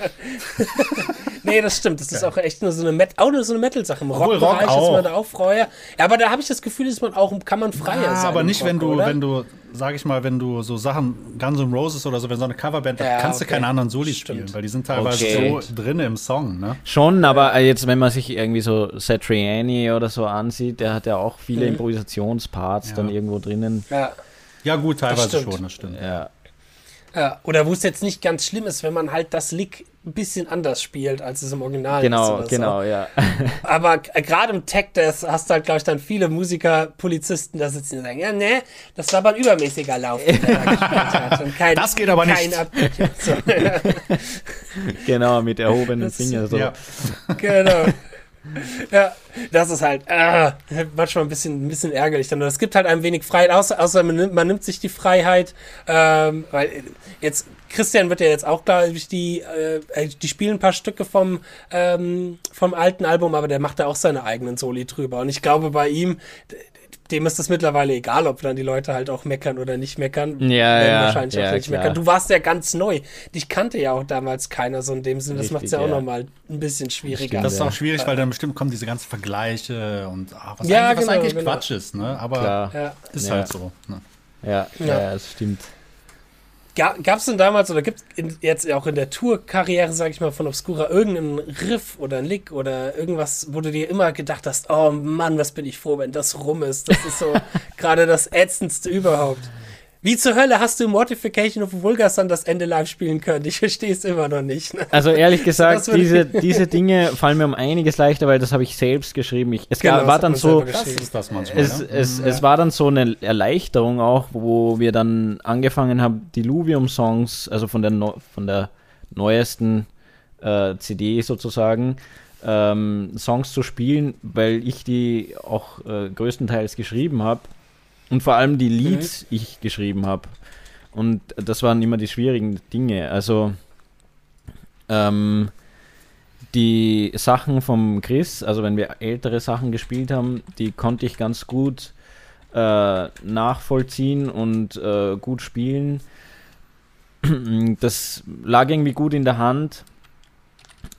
Speaker 1: nee, das stimmt. Das ist auch echt nur so eine, Met auch nur so eine Metal-Sache. Im Rock-Bereich Rock ist man da auch freier. Ja, aber da habe ich das Gefühl, dass man auch, kann man freier ja, sein.
Speaker 2: aber nicht, Rock, wenn du, oder? wenn du, sag ich mal, wenn du so Sachen, Guns N' Roses oder so, wenn so eine Coverband, ja, da kannst okay. du keine anderen Soli spielen, weil die sind teilweise okay. so drin im Song, ne?
Speaker 3: Schon, aber jetzt, wenn man sich irgendwie so Satriani oder so ansieht, der hat ja auch viele mhm. Improvisationsparts dann irgendwo drinnen.
Speaker 2: Ja. Ja, gut, teilweise das schon, das stimmt.
Speaker 3: Ja.
Speaker 1: Ja, oder wo es jetzt nicht ganz schlimm ist, wenn man halt das Lick ein bisschen anders spielt, als es im Original
Speaker 3: genau,
Speaker 1: ist.
Speaker 3: Genau, genau, ja. <laughs>
Speaker 1: Aber gerade im Tech Death hast du halt, glaube ich, dann viele Musiker, Polizisten da sitzen und sagen, ja, ne, das war aber ein übermäßiger Lauf, den er da <laughs> gespielt
Speaker 2: hat. Kein, das geht aber nicht. So. <laughs>
Speaker 3: genau, mit erhobenen Fingern. So. Ja.
Speaker 1: Genau. <laughs> Ja, das ist halt äh, manchmal ein bisschen, ein bisschen ärgerlich. Es gibt halt ein wenig Freiheit, außer, außer man, nimmt, man nimmt sich die Freiheit, ähm, weil jetzt, Christian wird ja jetzt auch, ich, die, äh, die spielen ein paar Stücke vom, ähm, vom alten Album, aber der macht da auch seine eigenen Soli drüber. Und ich glaube, bei ihm, dem ist das mittlerweile egal, ob dann die Leute halt auch meckern oder nicht meckern.
Speaker 3: Ja, ja.
Speaker 1: Wahrscheinlich
Speaker 3: ja,
Speaker 1: auch nicht klar. meckern. Du warst ja ganz neu. Dich kannte ja auch damals keiner so in dem Sinne. Das macht es ja auch ja. nochmal ein bisschen schwieriger.
Speaker 2: Stimmt, das ist auch schwierig, weil dann bestimmt kommen diese ganzen Vergleiche und ach, was,
Speaker 1: ja,
Speaker 2: eigentlich,
Speaker 1: genau,
Speaker 2: was eigentlich
Speaker 1: genau.
Speaker 2: Quatsch ist, ne? Aber
Speaker 3: ja.
Speaker 2: ist halt so. Ne?
Speaker 3: Ja, ja, das stimmt.
Speaker 1: Gab es denn damals oder gibt es jetzt auch in der Tour-Karriere, sag ich mal, von Obscura irgendeinen Riff oder einen Lick oder irgendwas, wo du dir immer gedacht hast, oh Mann, was bin ich froh, wenn das rum ist. Das ist so <laughs> gerade das Ätzendste überhaupt. Wie zur Hölle hast du Mortification of Vulgarson das Ende live spielen können? Ich verstehe es immer noch nicht. Ne?
Speaker 3: Also ehrlich <laughs> gesagt, diese, <laughs> diese Dinge fallen mir um einiges leichter, weil das habe ich selbst geschrieben. Ich, es genau, war dann so,
Speaker 2: das manchmal,
Speaker 3: es,
Speaker 2: ne?
Speaker 3: es, ja. es war dann so eine Erleichterung auch, wo wir dann angefangen haben, die Luvium-Songs, also von der, no von der neuesten äh, CD sozusagen, ähm, Songs zu spielen, weil ich die auch äh, größtenteils geschrieben habe und vor allem die Leads mhm. ich geschrieben habe. Und das waren immer die schwierigen Dinge. Also ähm, die Sachen vom Chris, also wenn wir ältere Sachen gespielt haben, die konnte ich ganz gut äh, nachvollziehen und äh, gut spielen. <clears throat> Das lag irgendwie gut in der Hand.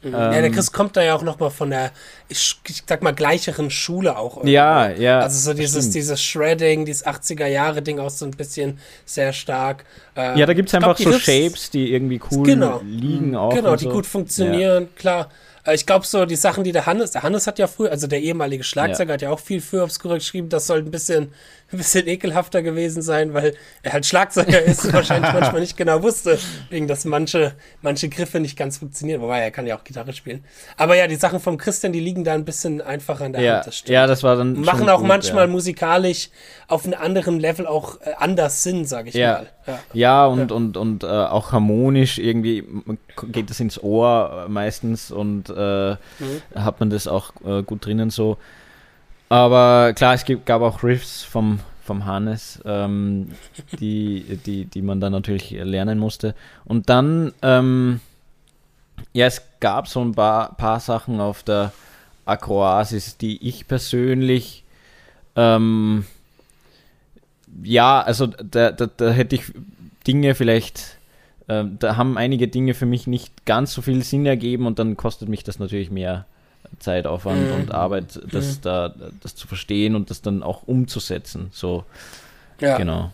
Speaker 1: Mhm. Ähm, ja, der Chris kommt da ja auch nochmal von der, ich, ich, sag mal, gleicheren Schule auch.
Speaker 3: Irgendwo. Ja, ja.
Speaker 1: Also so dieses, dieses Shredding, dieses 80er-Jahre-Ding auch so ein bisschen sehr stark.
Speaker 3: Ähm, ja, da gibt es einfach glaub, so Shapes, die irgendwie cool genau, liegen auch.
Speaker 1: Genau, die so. gut funktionieren, ja. klar. Äh, ich glaube, so die Sachen, die der Hannes, der Hannes hat ja früher, also der ehemalige Schlagzeuger ja. hat ja auch viel für Obscura geschrieben, das soll ein bisschen ein bisschen ekelhafter gewesen sein, weil er halt Schlagzeuger ist und wahrscheinlich manchmal nicht genau wusste, wegen dass manche, manche Griffe nicht ganz funktionieren. Wobei er kann ja auch Gitarre spielen. Aber ja, die Sachen vom Christian, die liegen da ein bisschen einfacher an der
Speaker 3: ja,
Speaker 1: Hand.
Speaker 3: Das stimmt. Ja, das war dann.
Speaker 1: Machen auch gut, manchmal ja. musikalisch auf einem anderen Level auch äh, anders Sinn, sage ich
Speaker 3: ja.
Speaker 1: mal.
Speaker 3: Ja, ja und, und, und äh, auch harmonisch irgendwie geht das ins Ohr meistens und äh, mhm. hat man das auch äh, gut drinnen so. Aber klar, es gab auch Riffs vom, vom Hannes, ähm, die, die, die man dann natürlich lernen musste. Und dann, ähm, ja, es gab so ein paar, paar Sachen auf der Akroasis, die ich persönlich, ähm, ja, also da, da, da hätte ich Dinge vielleicht ähm, da haben einige Dinge für mich nicht ganz so viel Sinn ergeben und dann kostet mich das natürlich mehr Zeitaufwand mhm. und Arbeit, das mhm. da das zu verstehen und das dann auch umzusetzen. So,
Speaker 1: ja.
Speaker 3: genau.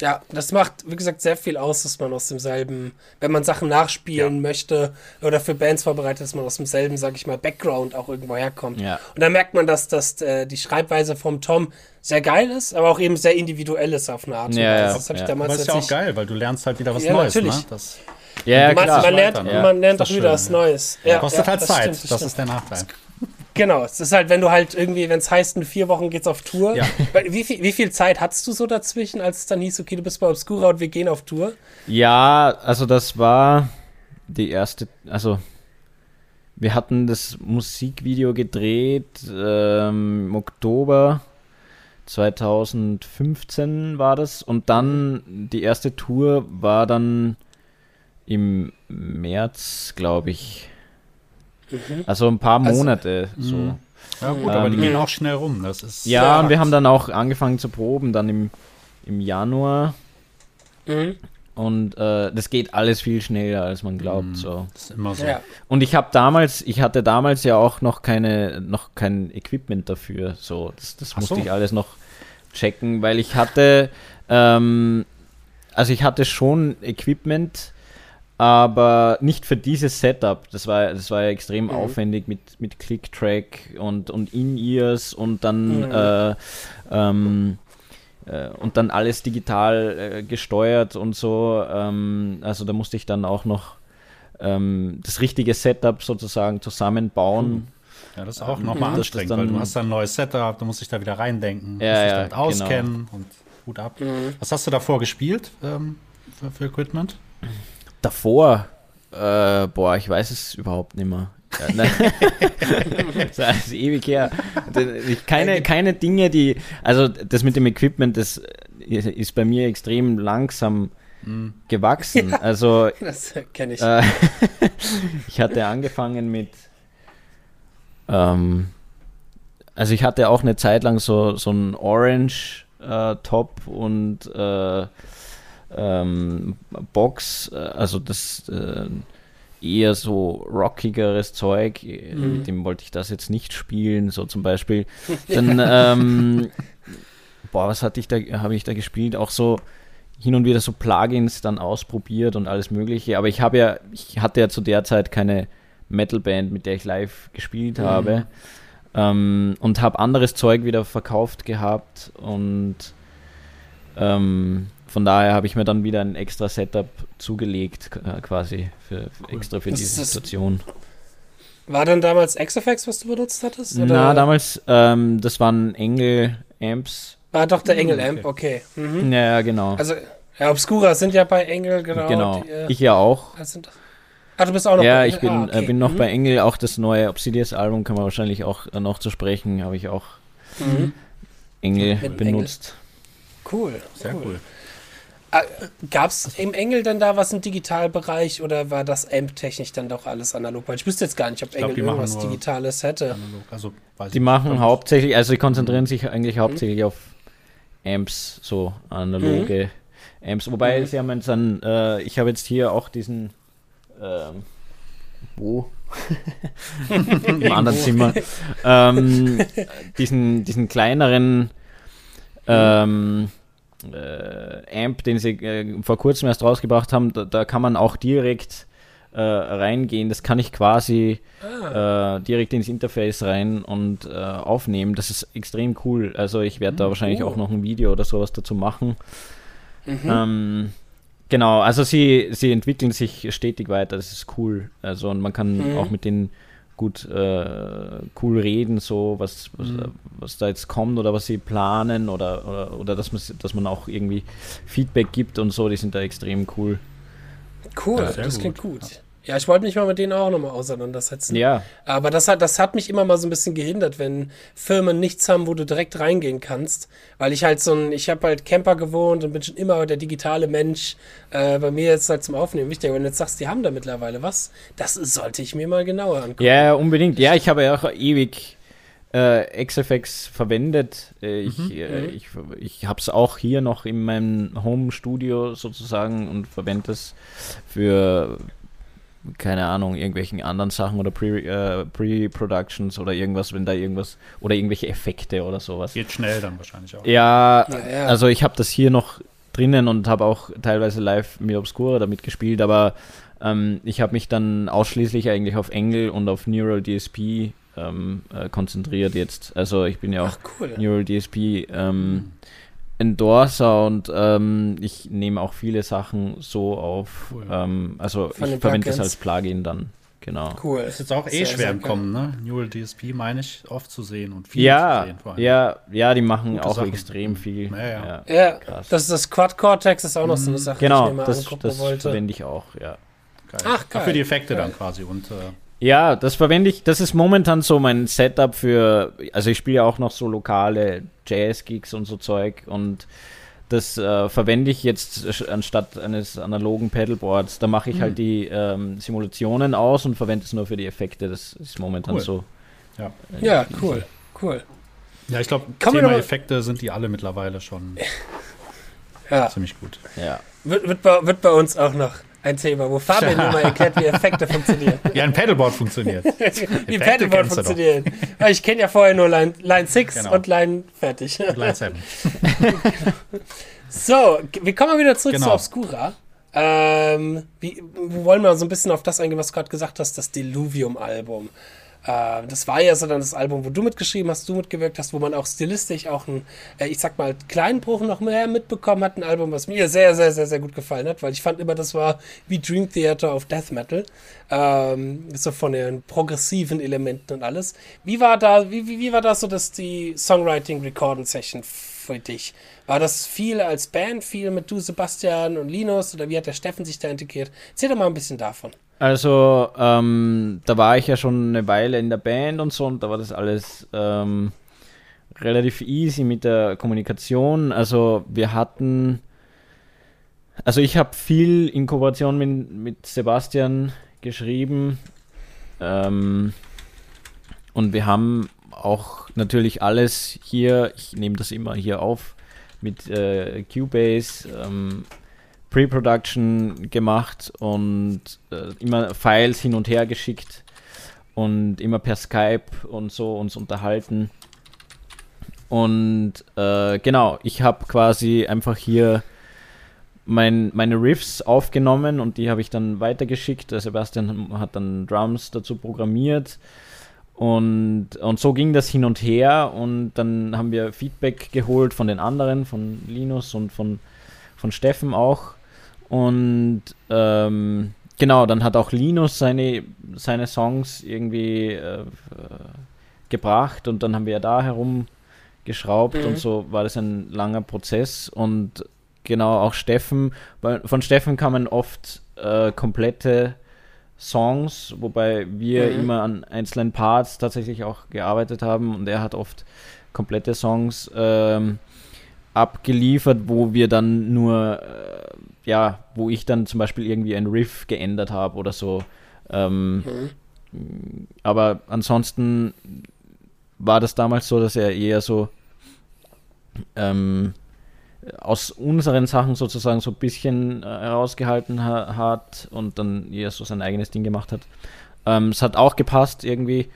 Speaker 1: Ja, das macht, wie gesagt, sehr viel aus, dass man aus demselben, wenn man Sachen nachspielen ja. möchte oder für Bands vorbereitet, dass man aus demselben, sag ich mal, Background auch irgendwo herkommt.
Speaker 3: Ja.
Speaker 1: Und da merkt man, dass, dass äh, die Schreibweise vom Tom sehr geil ist, aber auch eben sehr individuell ist auf eine Art.
Speaker 3: Ja, ja.
Speaker 2: Das habe ich damals aber ist ja auch geil, weil du lernst halt wieder was
Speaker 1: ja,
Speaker 2: Neues.
Speaker 1: Natürlich.
Speaker 2: Ne? Das
Speaker 1: ja, klar. Man, lernt, man lernt auch wieder was Neues.
Speaker 2: Ja, kostet halt Zeit, das, das ist der Nachteil.
Speaker 1: Genau, es ist halt, wenn du halt irgendwie, wenn es heißt, in vier Wochen geht's auf Tour. Ja. Wie, viel, wie viel Zeit hattest du so dazwischen, als es dann hieß, okay, du bist bei Obscura und wir gehen auf Tour?
Speaker 3: Ja, also das war die erste, also wir hatten das Musikvideo gedreht ähm, im Oktober 2015 war das und dann die erste Tour war dann im März, glaube ich. Mhm. Also ein paar also, Monate. Also, so.
Speaker 2: Ja gut, ähm, aber die ähm, gehen auch schnell rum. Das ist
Speaker 3: ja, und wir haben dann auch angefangen zu proben, dann im, im Januar. Mhm. Und äh, das geht alles viel schneller, als man glaubt. Mhm. So.
Speaker 2: Das ist immer so.
Speaker 1: Ja.
Speaker 3: Und ich habe damals, ich hatte damals ja auch noch keine, noch kein Equipment dafür. So, das, das musste so. ich alles noch checken, weil ich hatte, ähm, also ich hatte schon Equipment, aber nicht für dieses Setup. Das war, das war ja extrem mhm. aufwendig mit, mit Click-Track und, und In-Ears und dann mhm. äh, ähm, äh, und dann alles digital äh, gesteuert und so. Ähm, also da musste ich dann auch noch ähm, das richtige Setup sozusagen zusammenbauen.
Speaker 2: Mhm. Ja, das ist auch nochmal mhm. anstrengend, weil du hast dann ein neues Setup, du musst dich da wieder reindenken,
Speaker 3: ja, musst dich
Speaker 2: ja, halt auskennen genau. und gut ab. Mhm. Was hast du davor gespielt ähm, für, für Equipment?
Speaker 3: Davor, äh, boah, ich weiß es überhaupt nicht mehr. Ja, <laughs> das ist ewig her. Keine, keine Dinge, die, also das mit dem Equipment, das ist bei mir extrem langsam mhm. gewachsen. Ja, also, <laughs>
Speaker 1: das kenne ich.
Speaker 3: Äh, <laughs> ich hatte angefangen mit, ähm, also ich hatte auch eine Zeit lang so, so ein Orange äh, Top und äh, ähm, Box, äh, also das äh, eher so rockigeres Zeug, äh, mhm. mit dem wollte ich das jetzt nicht spielen, so zum Beispiel. Dann, <laughs> ähm, boah, was hatte ich da, habe ich da gespielt? Auch so hin und wieder so Plugins dann ausprobiert und alles Mögliche. Aber ich habe ja, ich hatte ja zu der Zeit keine Metalband, mit der ich live gespielt mhm. habe. Ähm, und habe anderes Zeug wieder verkauft gehabt und ähm, von daher habe ich mir dann wieder ein extra Setup zugelegt, äh, quasi für, cool. extra für diese Situation.
Speaker 1: War dann damals XFX, was du benutzt hattest?
Speaker 3: Oder? Na, damals, ähm, das waren Engel-Amps.
Speaker 1: War doch der Engel-Amp, okay.
Speaker 3: Mhm. Ja, genau.
Speaker 1: Also, ja, Obscura sind ja bei Engel, genau.
Speaker 3: Genau, die, äh, ich ja auch.
Speaker 1: Sind, ah, du bist auch noch
Speaker 3: ja, bei Engel? Ja, ich bin, ah, okay. äh, bin noch mhm. bei Engel. Auch das neue Obsidious-Album kann man wahrscheinlich auch äh, noch zu sprechen, habe ich auch mhm. Engel benutzt.
Speaker 1: Engel. Cool.
Speaker 2: Sehr cool. cool.
Speaker 1: Ah, Gab es im Engel dann da was im Digitalbereich oder war das AMP-technisch dann doch alles analog? Weil ich wüsste jetzt gar nicht, ob Engel glaub, irgendwas Digitales hätte.
Speaker 3: Also, die machen nicht. hauptsächlich, also sie konzentrieren sich eigentlich hauptsächlich mhm. auf Amps, so analoge mhm. Amps. Wobei mhm. sie haben jetzt dann, äh, ich habe jetzt hier auch diesen, ähm, wo? <laughs> Im anderen Zimmer. ähm, diesen, diesen kleineren, ähm, äh, Amp, den sie äh, vor kurzem erst rausgebracht haben, da, da kann man auch direkt äh, reingehen. Das kann ich quasi ah. Äh, direkt ins Interface rein und äh, aufnehmen. Das ist extrem cool. Also ich werde da mhm. wahrscheinlich oh. auch noch ein Video oder sowas dazu machen. Mhm. Ähm, genau, also sie, sie entwickeln sich stetig weiter. Das ist cool. Also und man kann mhm. auch mit den gut äh, cool reden, so was, was, mhm. was, da jetzt kommt oder was sie planen oder, oder, oder dass, man, dass man auch irgendwie Feedback gibt und so, die sind da extrem cool.
Speaker 1: Cool, ja, das gut. klingt gut. Ja, ich wollte mich mal mit denen auch nochmal auseinandersetzen.
Speaker 3: Ja.
Speaker 1: Aber das hat, das hat mich immer mal so ein bisschen gehindert, wenn Firmen nichts haben, wo du direkt reingehen kannst. Weil ich halt so ein, ich habe halt Camper gewohnt und bin schon immer der digitale Mensch. Äh, bei mir jetzt halt zum Aufnehmen wichtig. Wenn du jetzt sagst, die haben da mittlerweile was, das sollte ich mir mal genauer angucken.
Speaker 3: Ja, unbedingt. Ja, ich habe ja auch ewig äh, XFX verwendet. Äh, ich mhm. äh, mhm. ich, ich habe es auch hier noch in meinem Home-Studio sozusagen und verwende es für keine Ahnung, irgendwelchen anderen Sachen oder äh, Pre-Productions äh, Pre oder irgendwas, wenn da irgendwas oder irgendwelche Effekte oder sowas.
Speaker 2: Geht schnell dann wahrscheinlich auch.
Speaker 3: Ja, ja, ja. also ich habe das hier noch drinnen und habe auch teilweise live mit Obscura damit gespielt, aber ähm, ich habe mich dann ausschließlich eigentlich auf Engel und auf Neural DSP ähm, äh, konzentriert jetzt. Also ich bin ja auch Ach, cool. Neural DSP ähm, mhm. Endorser und ähm, ich nehme auch viele Sachen so auf. Cool. Ähm, also Von ich verwende es als Plugin dann. Genau.
Speaker 2: Cool. Ist jetzt auch eh sehr, schwer im Kommen, ne? Neural DSP meine ich oft zu sehen und viel
Speaker 3: ja,
Speaker 2: zu sehen.
Speaker 3: Vor allem. Ja, ja, die machen Gute auch Sachen. extrem viel.
Speaker 1: Ja, ja. ja, ja das ist das Quad Cortex ist auch noch so eine mhm. Sache,
Speaker 3: genau, die ich mir das, das verwende ich auch, ja.
Speaker 2: Geil. Ach, geil. Auch für die Effekte geil. dann quasi und äh,
Speaker 3: ja, das verwende ich, das ist momentan so mein Setup für, also ich spiele ja auch noch so lokale Jazz-Gigs und so Zeug und das äh, verwende ich jetzt anstatt eines analogen Pedalboards. Da mache ich halt mhm. halt die ähm, Simulationen aus und verwende es nur für die Effekte. Das ist momentan
Speaker 1: cool.
Speaker 3: so.
Speaker 1: Ja, äh, ja cool, cool.
Speaker 2: Ja, ich glaube, Thema Effekte sind die alle mittlerweile schon
Speaker 1: ja.
Speaker 2: ziemlich gut.
Speaker 3: Ja.
Speaker 1: Wird, wird, bei, wird bei uns auch noch ein Thema, wo Fabian nur mal erklärt, wie Effekte <laughs> funktionieren. <laughs>
Speaker 2: Wie ein Pedalboard funktioniert.
Speaker 1: wie Pedalboard funktioniert. Ich kenne ja vorher nur Line, Line 6 genau. und Line fertig. Und
Speaker 2: Line 7. <laughs>
Speaker 1: so, wir kommen mal wieder zurück genau. zu Obscura. Ähm, wie, wir wollen mal so ein bisschen auf das eingehen, was du gerade gesagt hast, das Deluvium-Album. Äh, das war ja so dann das Album, wo du mitgeschrieben hast, du mitgewirkt hast, wo man auch stilistisch auch einen, äh, ich sag mal, kleinen Bruch noch mehr mitbekommen hat. Ein Album, was mir sehr, sehr, sehr, sehr gut gefallen hat, weil ich fand immer, das war wie Dream Theater of Death Metal. Ähm, so von den progressiven Elementen und alles. Wie war da, wie, wie, wie war das so, dass die Songwriting Recording Session für dich? War das viel als Band, viel mit du, Sebastian und Linus oder wie hat der Steffen sich da integriert? Erzähl doch mal ein bisschen davon.
Speaker 3: Also, ähm, da war ich ja schon eine Weile in der Band und so und da war das alles ähm, relativ easy mit der Kommunikation. Also, wir hatten, also ich habe viel in Kooperation mit, mit Sebastian geschrieben ähm, und wir haben auch natürlich alles hier, ich nehme das immer hier auf, mit äh, Cubase. Pre-Production gemacht und äh, immer Files hin und her geschickt und immer per Skype und so uns unterhalten. Und äh, genau, ich habe quasi einfach hier mein, meine Riffs aufgenommen und die habe ich dann weitergeschickt. Sebastian hat dann Drums dazu programmiert. Und, und so ging das hin und her und dann haben wir Feedback geholt von den anderen, von Linus und von, von Steffen auch. Und ähm, genau, dann hat auch Linus seine, seine Songs irgendwie äh, gebracht und dann haben wir ja da herumgeschraubt mhm. und so war das ein langer Prozess und genau auch Steffen, von Steffen kamen oft äh, komplette Songs, wobei wir mhm. immer an einzelnen Parts tatsächlich auch gearbeitet haben und er hat oft komplette Songs ähm, abgeliefert, wo wir dann nur äh, ja, wo ich dann zum Beispiel irgendwie ein Riff geändert habe oder so. Ähm, mhm. Aber ansonsten war das damals so, dass er eher so ähm, aus unseren Sachen sozusagen so ein bisschen äh, herausgehalten ha hat und dann eher so sein eigenes Ding gemacht hat. Ähm, es hat auch gepasst irgendwie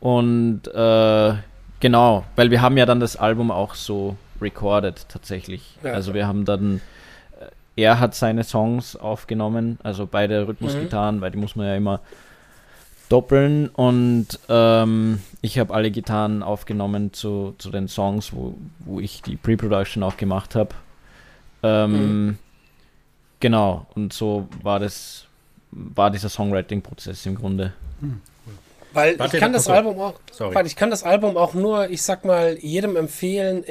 Speaker 3: und äh, genau, weil wir haben ja dann das Album auch so recorded tatsächlich. Ja, also wir haben dann er hat seine Songs aufgenommen, also beide Rhythmusgitarren, mhm. weil die muss man ja immer doppeln und ähm, ich habe alle Gitarren aufgenommen zu, zu den Songs, wo, wo ich die Pre-Production auch gemacht habe. Ähm, mhm. Genau, und so war das, war dieser Songwriting-Prozess im Grunde. Mhm.
Speaker 1: Weil Warte, ich kann das Album auch, weil ich kann das Album auch nur, ich sag mal, jedem empfehlen,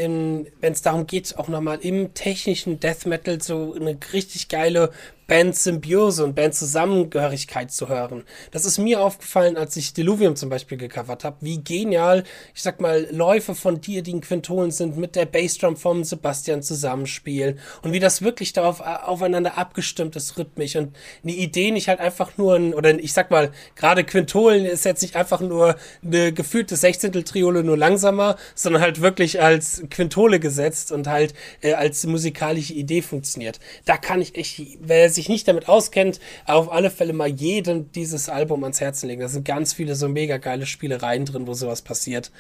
Speaker 1: wenn es darum geht, auch nochmal im technischen Death Metal so eine richtig geile Band-Symbiose und Band-Zusammengehörigkeit zu hören. Das ist mir aufgefallen, als ich Deluvium zum Beispiel gecovert habe, wie genial, ich sag mal, Läufe von dir, die in Quintolen sind, mit der Bassdrum vom Sebastian zusammenspielen und wie das wirklich darauf äh, aufeinander abgestimmt ist, rhythmisch und die Idee nicht halt einfach nur ein, oder ich sag mal, gerade Quintolen ist jetzt nicht einfach nur eine gefühlte Sechzehntel-Triole nur langsamer, sondern halt wirklich als Quintole gesetzt und halt äh, als musikalische Idee funktioniert. Da kann ich echt, wer sich nicht damit auskennt, auf alle Fälle mal jedem dieses Album ans Herzen legen. Da sind ganz viele so mega geile Spielereien drin, wo sowas passiert.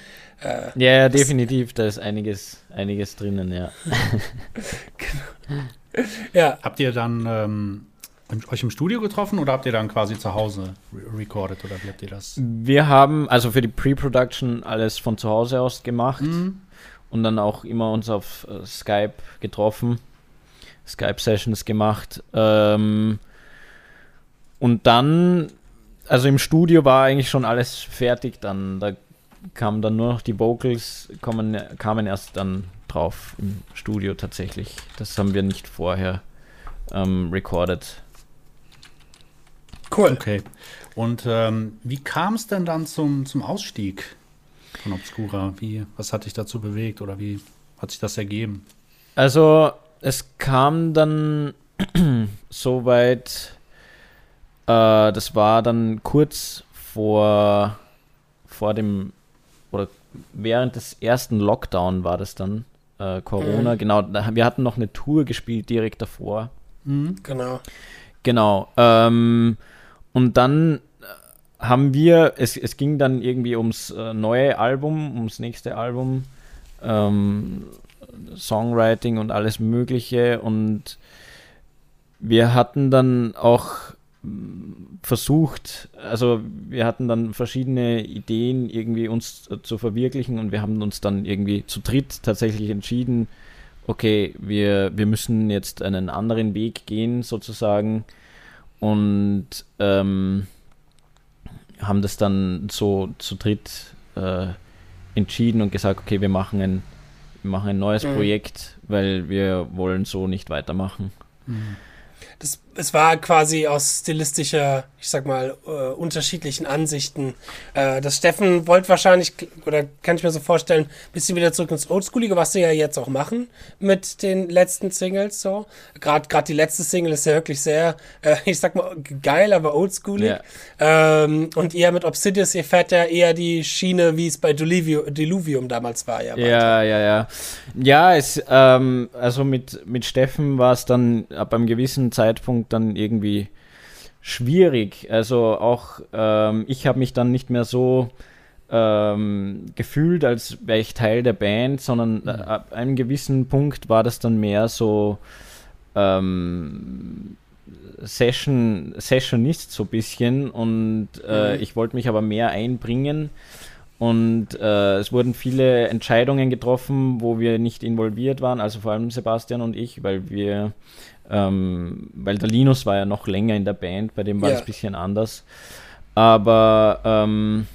Speaker 3: Äh, ja, ja definitiv, da ist einiges, einiges drinnen, ja.
Speaker 2: genau. <laughs> ja. Habt ihr dann ähm, euch im Studio getroffen oder habt ihr dann quasi zu Hause re recorded oder wie habt ihr das?
Speaker 3: Wir haben also für die Pre-Production alles von zu Hause aus gemacht mhm. und dann auch immer uns auf äh, Skype getroffen, Skype-Sessions gemacht. Ähm, und dann, also im Studio war eigentlich schon alles fertig, dann da kamen dann nur noch die Vocals, kommen, kamen erst dann drauf im Studio tatsächlich. Das haben wir nicht vorher ähm, recorded.
Speaker 2: Cool. Okay. Und ähm, wie kam es denn dann zum, zum Ausstieg von Obscura? Wie, was hat dich dazu bewegt oder wie hat sich das ergeben?
Speaker 3: Also, es kam dann <clears throat> so weit, äh, das war dann kurz vor, vor dem, oder während des ersten Lockdown war das dann, äh, Corona, mhm. genau. Wir hatten noch eine Tour gespielt direkt davor.
Speaker 1: Mhm. Genau.
Speaker 3: Genau. Ähm, und dann äh, haben wir, es, es ging dann irgendwie ums äh, neue Album, ums nächste Album, ähm, Songwriting und alles Mögliche. Und wir hatten dann auch versucht, also wir hatten dann verschiedene Ideen irgendwie uns zu verwirklichen und wir haben uns dann irgendwie zu dritt tatsächlich entschieden, okay, wir, wir müssen jetzt einen anderen Weg gehen sozusagen und ähm, haben das dann so zu dritt äh, entschieden und gesagt, okay, wir machen ein, wir machen ein neues mhm. Projekt, weil wir wollen so nicht weitermachen.
Speaker 1: Mhm das, es war quasi aus stilistischer, ich sag mal, äh, unterschiedlichen Ansichten. Äh, das Steffen wollte wahrscheinlich, oder kann ich mir so vorstellen, ein bisschen wieder zurück ins Oldschoolige, was sie ja jetzt auch machen mit den letzten Singles so. Gerade gerade die letzte Single ist ja wirklich sehr, äh, ich sag mal, geil, aber oldschoolig. Yeah. Ähm, und ihr mit Obsidious, ihr fährt ja eher die Schiene, wie es bei Deluvium, Deluvium damals war.
Speaker 3: Ja, ja, ja, ja. Ja, es, ähm, also mit, mit Steffen war es dann ab einem gewissen Zeitpunkt Zeitpunkt dann irgendwie schwierig. Also auch ähm, ich habe mich dann nicht mehr so ähm, gefühlt, als wäre ich Teil der Band, sondern äh, ab einem gewissen Punkt war das dann mehr so ähm, Session, Sessionist so ein bisschen und äh, mhm. ich wollte mich aber mehr einbringen und äh, es wurden viele Entscheidungen getroffen, wo wir nicht involviert waren, also vor allem Sebastian und ich, weil wir ähm, weil der Linus war ja noch länger in der Band, bei dem war es ja. ein bisschen anders. Aber ähm,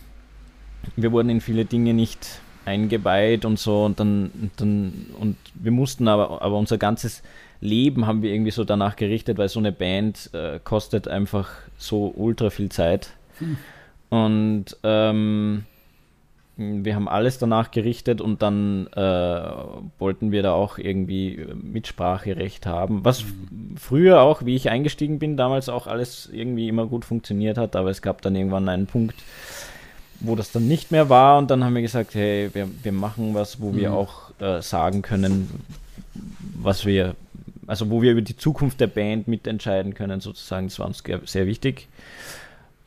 Speaker 3: wir wurden in viele Dinge nicht eingeweiht und so und dann, dann und wir mussten aber, aber unser ganzes Leben haben wir irgendwie so danach gerichtet, weil so eine Band äh, kostet einfach so ultra viel Zeit. Hm. Und ähm, wir haben alles danach gerichtet und dann äh, wollten wir da auch irgendwie Mitspracherecht haben. Was mhm. früher auch, wie ich eingestiegen bin, damals auch alles irgendwie immer gut funktioniert hat, aber es gab dann irgendwann einen Punkt, wo das dann nicht mehr war und dann haben wir gesagt, hey, wir, wir machen was, wo mhm. wir auch äh, sagen können, was wir, also wo wir über die Zukunft der Band mitentscheiden können, sozusagen. Das war uns sehr wichtig.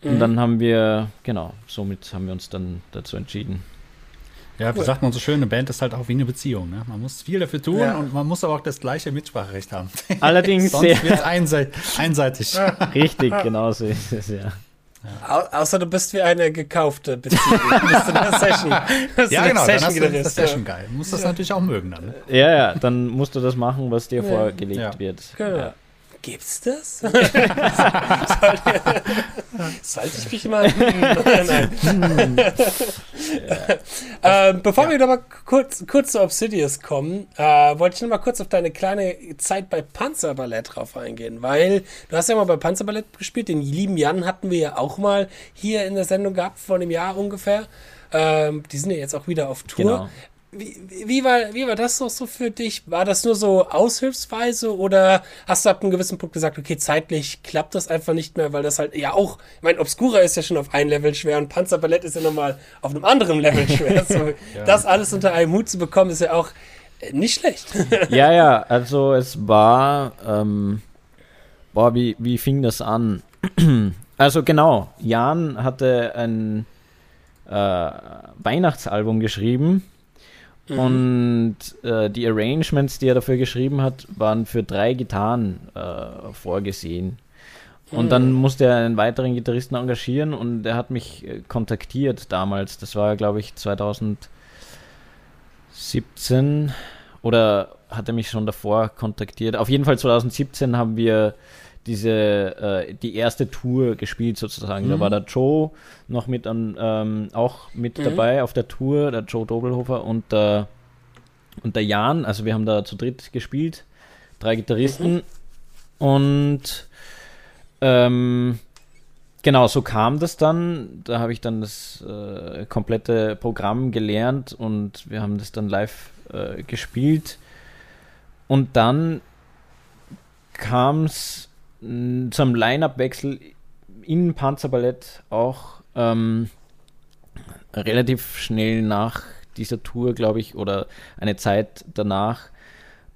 Speaker 3: Und mhm. dann haben wir, genau, somit haben wir uns dann dazu entschieden.
Speaker 2: Ja, wie sagt man so schön, eine Band ist halt auch wie eine Beziehung. Ne? Man muss viel dafür tun ja. und man muss aber auch das gleiche Mitspracherecht haben. <laughs>
Speaker 3: Allerdings
Speaker 2: Sonst wird es einseitig. einseitig. <laughs>
Speaker 3: Richtig, genau so ist es, ja.
Speaker 1: Ja. Au außer du bist wie eine gekaufte Beziehung. <laughs> du bist in der Session.
Speaker 2: ja, genau, Session dann hast du das Session geil. Du musst das ja. natürlich auch mögen dann. Ne?
Speaker 3: Ja, ja, dann musst du das machen, was dir vorgelegt wird.
Speaker 1: Genau. Gibt's das? <laughs> sollte, ich mich mal. Nein. <laughs> äh, bevor ja. wir nochmal kurz, kurz zu Obsidious kommen, äh, wollte ich nochmal kurz auf deine kleine Zeit bei Panzerballett drauf eingehen, weil du hast ja mal bei Panzerballett gespielt, den lieben Jan hatten wir ja auch mal hier in der Sendung gehabt, vor einem Jahr ungefähr. Ähm, die sind ja jetzt auch wieder auf Tour. Genau. Wie, wie, war, wie war das noch so für dich? War das nur so aushilfsweise oder hast du ab einem gewissen Punkt gesagt, okay, zeitlich klappt das einfach nicht mehr, weil das halt ja auch, ich meine, Obscura ist ja schon auf ein Level schwer und Panzerballett ist ja nochmal auf einem anderen Level <laughs> schwer. So, ja. Das alles unter einem Hut zu bekommen, ist ja auch äh, nicht schlecht. <laughs>
Speaker 3: ja, ja, also es war, ähm, boah, wie, wie fing das an? <clears throat> also genau, Jan hatte ein äh, Weihnachtsalbum geschrieben Mhm. Und äh, die Arrangements, die er dafür geschrieben hat, waren für drei Gitarren äh, vorgesehen. Und dann musste er einen weiteren Gitarristen engagieren und er hat mich äh, kontaktiert damals. Das war, glaube ich, 2017 oder hat er mich schon davor kontaktiert. Auf jeden Fall 2017 haben wir diese äh, die erste Tour gespielt sozusagen. Mhm. Da war der Joe noch mit an, ähm, auch mit mhm. dabei auf der Tour, der Joe Dobelhofer und der und der Jan. Also wir haben da zu dritt gespielt, drei Gitarristen mhm. und ähm, genau so kam das dann. Da habe ich dann das äh, komplette Programm gelernt und wir haben das dann live äh, gespielt und dann kam es zum Line-Up-Wechsel in Panzerballett auch ähm, relativ schnell nach dieser Tour, glaube ich, oder eine Zeit danach.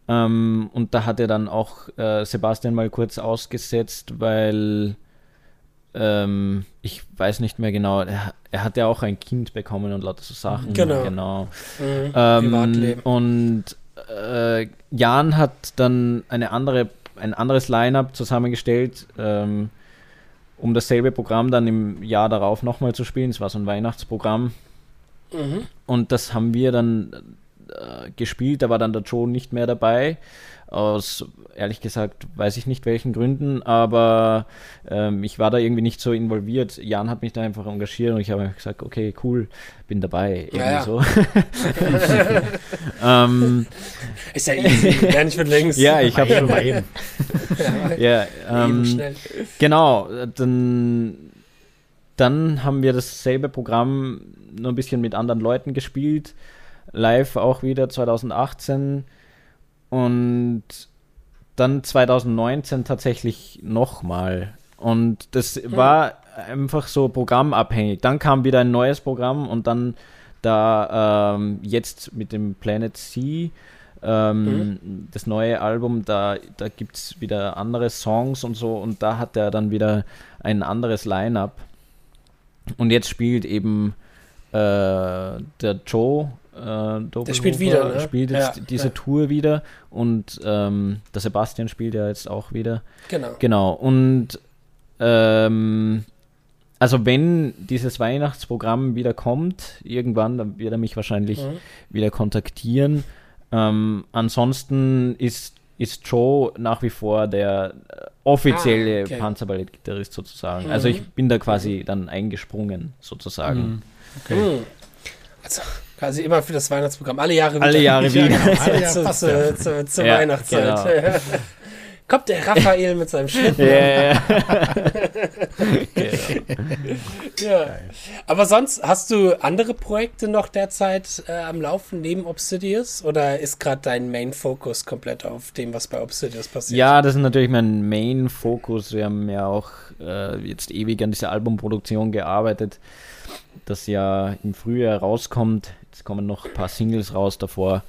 Speaker 3: Ähm, und da hat er dann auch äh, Sebastian mal kurz ausgesetzt, weil ähm, ich weiß nicht mehr genau, er, er, hat ja auch ein Kind bekommen und lauter so Sachen.
Speaker 1: Genau.
Speaker 3: genau. Mhm, ähm, und äh, Jan hat dann eine andere ein anderes Line-up zusammengestellt, ähm, um dasselbe Programm dann im Jahr darauf nochmal zu spielen. Es war so ein Weihnachtsprogramm. Mhm. Und das haben wir dann äh, gespielt. Da war dann der Joe nicht mehr dabei. Aus, ehrlich gesagt, weiß ich nicht welchen Gründen, aber ähm, ich war da irgendwie nicht so involviert. Jan hat mich da einfach engagiert und ich habe gesagt, okay, cool, bin dabei. Irgendwie ja, so. <laughs> ähm,
Speaker 1: Ist ja easy, lerne ich von längst.
Speaker 3: ja, ich habe schon mal eben. <laughs> ja, ähm, genau, dann, dann haben wir dasselbe Programm nur ein bisschen mit anderen Leuten gespielt. Live auch wieder 2018 und dann 2019 tatsächlich nochmal. Und das hm. war einfach so programmabhängig. Dann kam wieder ein neues Programm und dann da ähm, jetzt mit dem Planet Sea ähm, mhm. das neue Album, da, da gibt es wieder andere Songs und so und da hat er dann wieder ein anderes Line-up. Und jetzt spielt eben äh, der Joe
Speaker 1: äh, der spielt wieder,
Speaker 3: ne? spielt jetzt ja, diese ja. Tour wieder und ähm, der Sebastian spielt ja jetzt auch wieder.
Speaker 1: Genau.
Speaker 3: Genau. Und ähm, also wenn dieses Weihnachtsprogramm wieder kommt, irgendwann, dann wird er mich wahrscheinlich mhm. wieder kontaktieren. Ähm, ansonsten ist, ist Joe nach wie vor der äh, offizielle ah, okay. Panzerballett-Gitarrist sozusagen. Also mhm. Also ich bin da quasi mhm. dann eingesprungen sozusagen. Mhm.
Speaker 1: Okay. Mhm. Also Quasi immer für das Weihnachtsprogramm. Alle Jahre
Speaker 3: wieder. Alle Jahre <laughs> wieder. Genau.
Speaker 1: Alle Jahre zu, zu, zur ja, Weihnachtszeit. Genau. <laughs> Kommt der Raphael mit seinem Schlitten. Ja, ja. <laughs> ja. Aber sonst, hast du andere Projekte noch derzeit äh, am Laufen neben Obsidious? Oder ist gerade dein Main-Fokus komplett auf dem, was bei Obsidious passiert?
Speaker 3: Ja, das ist natürlich mein Main-Fokus. Wir haben ja auch äh, jetzt ewig an dieser Albumproduktion gearbeitet, das ja im Frühjahr rauskommt. Jetzt kommen noch ein paar Singles raus davor.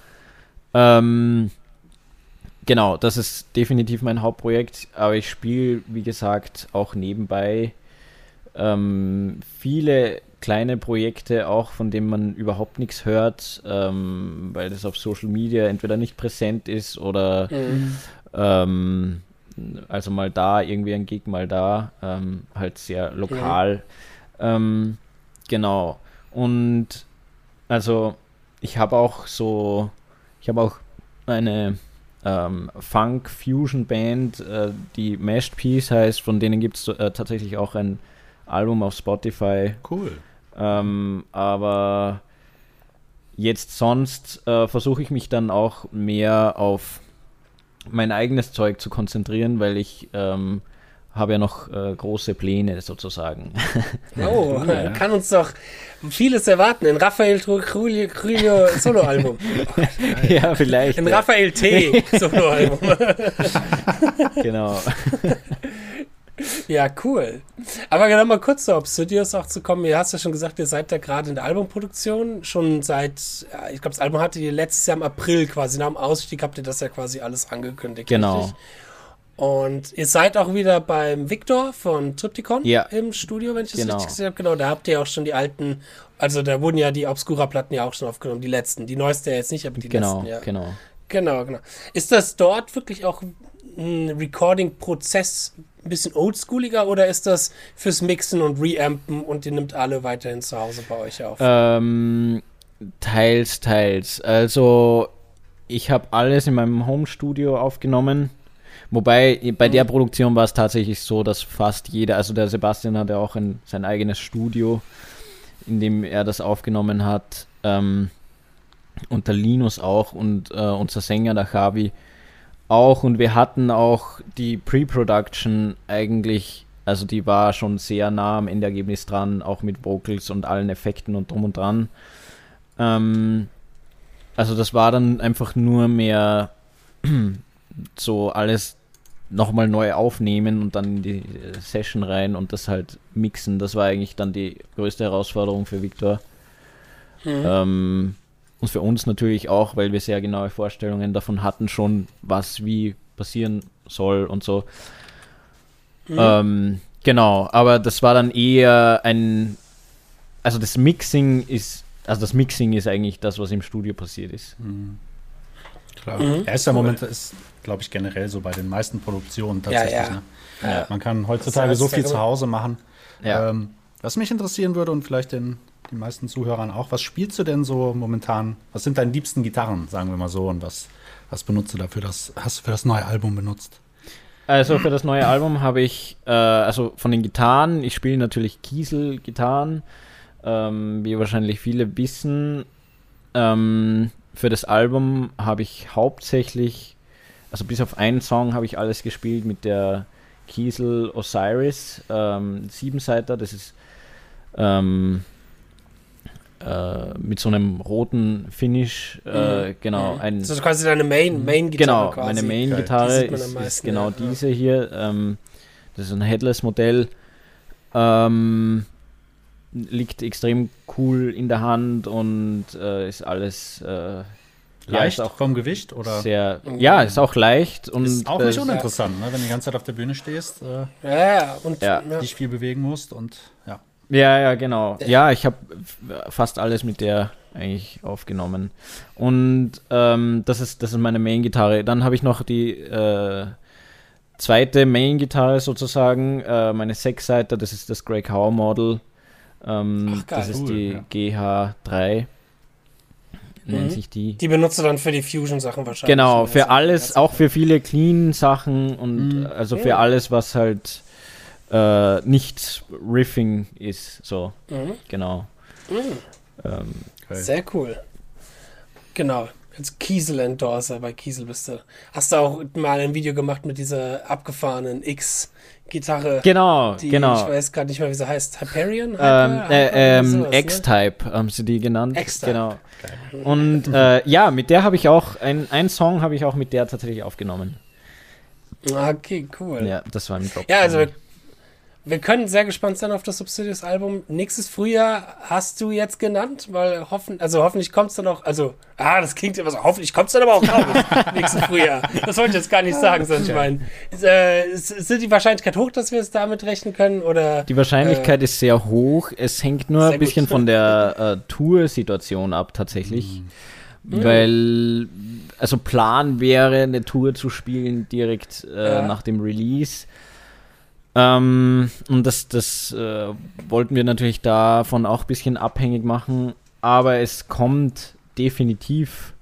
Speaker 3: Ähm, genau, das ist definitiv mein Hauptprojekt, aber ich spiele, wie gesagt, auch nebenbei ähm, viele kleine Projekte, auch von denen man überhaupt nichts hört, ähm, weil das auf Social Media entweder nicht präsent ist oder mhm. ähm, also mal da, irgendwie ein Gig, mal da, ähm, halt sehr lokal. Ähm, genau. Und also ich habe auch so, ich habe auch eine ähm, Funk-Fusion-Band, äh, die Mashed Peace heißt. Von denen gibt es äh, tatsächlich auch ein Album auf Spotify.
Speaker 2: Cool.
Speaker 3: Ähm, aber jetzt sonst äh, versuche ich mich dann auch mehr auf mein eigenes Zeug zu konzentrieren, weil ich ähm, habe ja noch äh, große Pläne sozusagen. <laughs>
Speaker 1: Oh, ja. kann uns doch vieles erwarten. Ein Raphael Trujillo Soloalbum. <laughs>
Speaker 3: ja, vielleicht.
Speaker 1: Ein ja. Raphael T <laughs> Soloalbum.
Speaker 3: genau.
Speaker 1: Ja, cool. Aber genau mal kurz so, auf Studios auch zu kommen. Ihr hast ja schon gesagt, ihr seid da gerade in der Albumproduktion. Schon seit, ja, ich glaube, das Album hattet ihr letztes Jahr im April quasi. Nach dem Ausstieg habt ihr das ja quasi alles angekündigt.
Speaker 3: Genau. Richtig?
Speaker 1: Und ihr seid auch wieder beim Victor von Triptychon
Speaker 3: ja.
Speaker 1: im Studio, wenn ich das
Speaker 3: genau.
Speaker 1: richtig gesehen habe. Genau, da habt ihr auch schon die alten, also da wurden ja die Obscura-Platten ja auch schon aufgenommen, die letzten. Die neueste ja jetzt nicht, aber die
Speaker 3: genau,
Speaker 1: letzten, ja.
Speaker 3: Genau,
Speaker 1: genau. Genau, Ist das dort wirklich auch ein Recording-Prozess ein bisschen oldschooliger oder ist das fürs Mixen und Reampen und ihr nimmt alle weiterhin zu Hause bei euch auf?
Speaker 3: Ähm, teils, teils. Also ich habe alles in meinem Home-Studio aufgenommen. Wobei bei der mhm. Produktion war es tatsächlich so, dass fast jeder, also der Sebastian hatte auch ein, sein eigenes Studio, in dem er das aufgenommen hat. Ähm, und der Linus auch und äh, unser Sänger, der Javi, auch und wir hatten auch die Pre-Production eigentlich, also die war schon sehr nah am Endergebnis dran, auch mit Vocals und allen Effekten und drum und dran. Ähm, also das war dann einfach nur mehr <clears throat> so alles nochmal neu aufnehmen und dann in die Session rein und das halt mixen. Das war eigentlich dann die größte Herausforderung für Victor. Mhm. Ähm, und für uns natürlich auch, weil wir sehr genaue Vorstellungen davon hatten, schon was wie passieren soll und so. Mhm. Ähm, genau, aber das war dann eher ein, also das Mixing ist, also das Mixing ist eigentlich das, was im Studio passiert ist.
Speaker 2: Mhm. Klar. Mhm. Erster Moment ist, glaube ich, generell so bei den meisten Produktionen tatsächlich. Ja, ja. Ne? Ja. Man kann heutzutage so viel zu Hause machen. Ähm, was mich interessieren würde und vielleicht den die meisten Zuhörern auch. Was spielst du denn so momentan? Was sind deine liebsten Gitarren, sagen wir mal so, und was, was benutzt du dafür? Das hast du für das neue Album benutzt?
Speaker 3: Also für das neue Album habe ich, äh, also von den Gitarren, ich spiele natürlich Kiesel-Gitarren, ähm, wie wahrscheinlich viele wissen. Ähm, für das Album habe ich hauptsächlich, also bis auf einen Song habe ich alles gespielt mit der Kiesel Osiris ähm, Siebenseiter. Das ist ähm, äh, mit so einem roten Finish, äh, mhm. genau.
Speaker 1: Mhm.
Speaker 3: Ein,
Speaker 1: das ist quasi deine Main, Main
Speaker 3: Gitarre. Genau, quasi. meine Main Gitarre ist, ist, genau ja. diese hier. Ähm, das ist ein Headless-Modell. Ähm, liegt extrem cool in der Hand und äh, ist alles äh,
Speaker 2: leicht ja, auch vom Gewicht oder
Speaker 3: sehr ja ist auch leicht und
Speaker 2: ist auch nicht uninteressant ne? wenn du die ganze Zeit auf der Bühne stehst äh,
Speaker 1: ja, und
Speaker 2: ja. dich viel bewegen musst und ja
Speaker 3: ja, ja, genau. Ja, ich habe fast alles mit der eigentlich aufgenommen. Und ähm, das, ist, das ist meine Main-Gitarre. Dann habe ich noch die äh, zweite Main-Gitarre sozusagen, äh, meine Sechsseiter, das ist das Grey Cow Model. Ähm, Ach, geil, das ist cool, die ja. GH3. Nennt mhm. sich die.
Speaker 1: Die benutzt du dann für die Fusion-Sachen wahrscheinlich.
Speaker 3: Genau, für alles, auch für viele Clean-Sachen und mhm. also für alles, was halt äh, nicht Riffing ist. So, mhm. genau.
Speaker 1: Mhm. Ähm, Sehr cool. Genau. Als Kiesel-Endorser bei Kiesel bist du. Hast du auch mal ein Video gemacht mit dieser abgefahrenen X- Gitarre.
Speaker 3: Genau, die, genau.
Speaker 1: Ich weiß gerade nicht mehr, wie sie heißt. Hyperion?
Speaker 3: Ähm, äh, ähm, ne? X-Type haben sie die genannt.
Speaker 1: X-Type.
Speaker 3: Genau. Und äh, ja, mit der habe ich auch, ein, ein Song habe ich auch mit der tatsächlich aufgenommen.
Speaker 1: Okay, cool.
Speaker 3: Ja, das war ein Drop.
Speaker 1: Ja, also wir können sehr gespannt sein auf das Subsidious-Album. Nächstes Frühjahr hast du jetzt genannt, weil hoffen, also hoffentlich kommt es dann auch, also, ah, das klingt immer so, hoffentlich kommt es dann aber auch raus, <laughs> nächstes Frühjahr. Das wollte ich jetzt gar nicht sagen, sondern ich meine, äh, ist die Wahrscheinlichkeit hoch, dass wir es damit rechnen können, oder?
Speaker 3: Die Wahrscheinlichkeit äh, ist sehr hoch. Es hängt nur ein bisschen gut. von der äh, Tour-Situation ab, tatsächlich. Mhm. Weil, also Plan wäre, eine Tour zu spielen direkt äh, ja. nach dem Release. Ähm, und das, das äh, wollten wir natürlich davon auch ein bisschen abhängig machen. Aber es kommt definitiv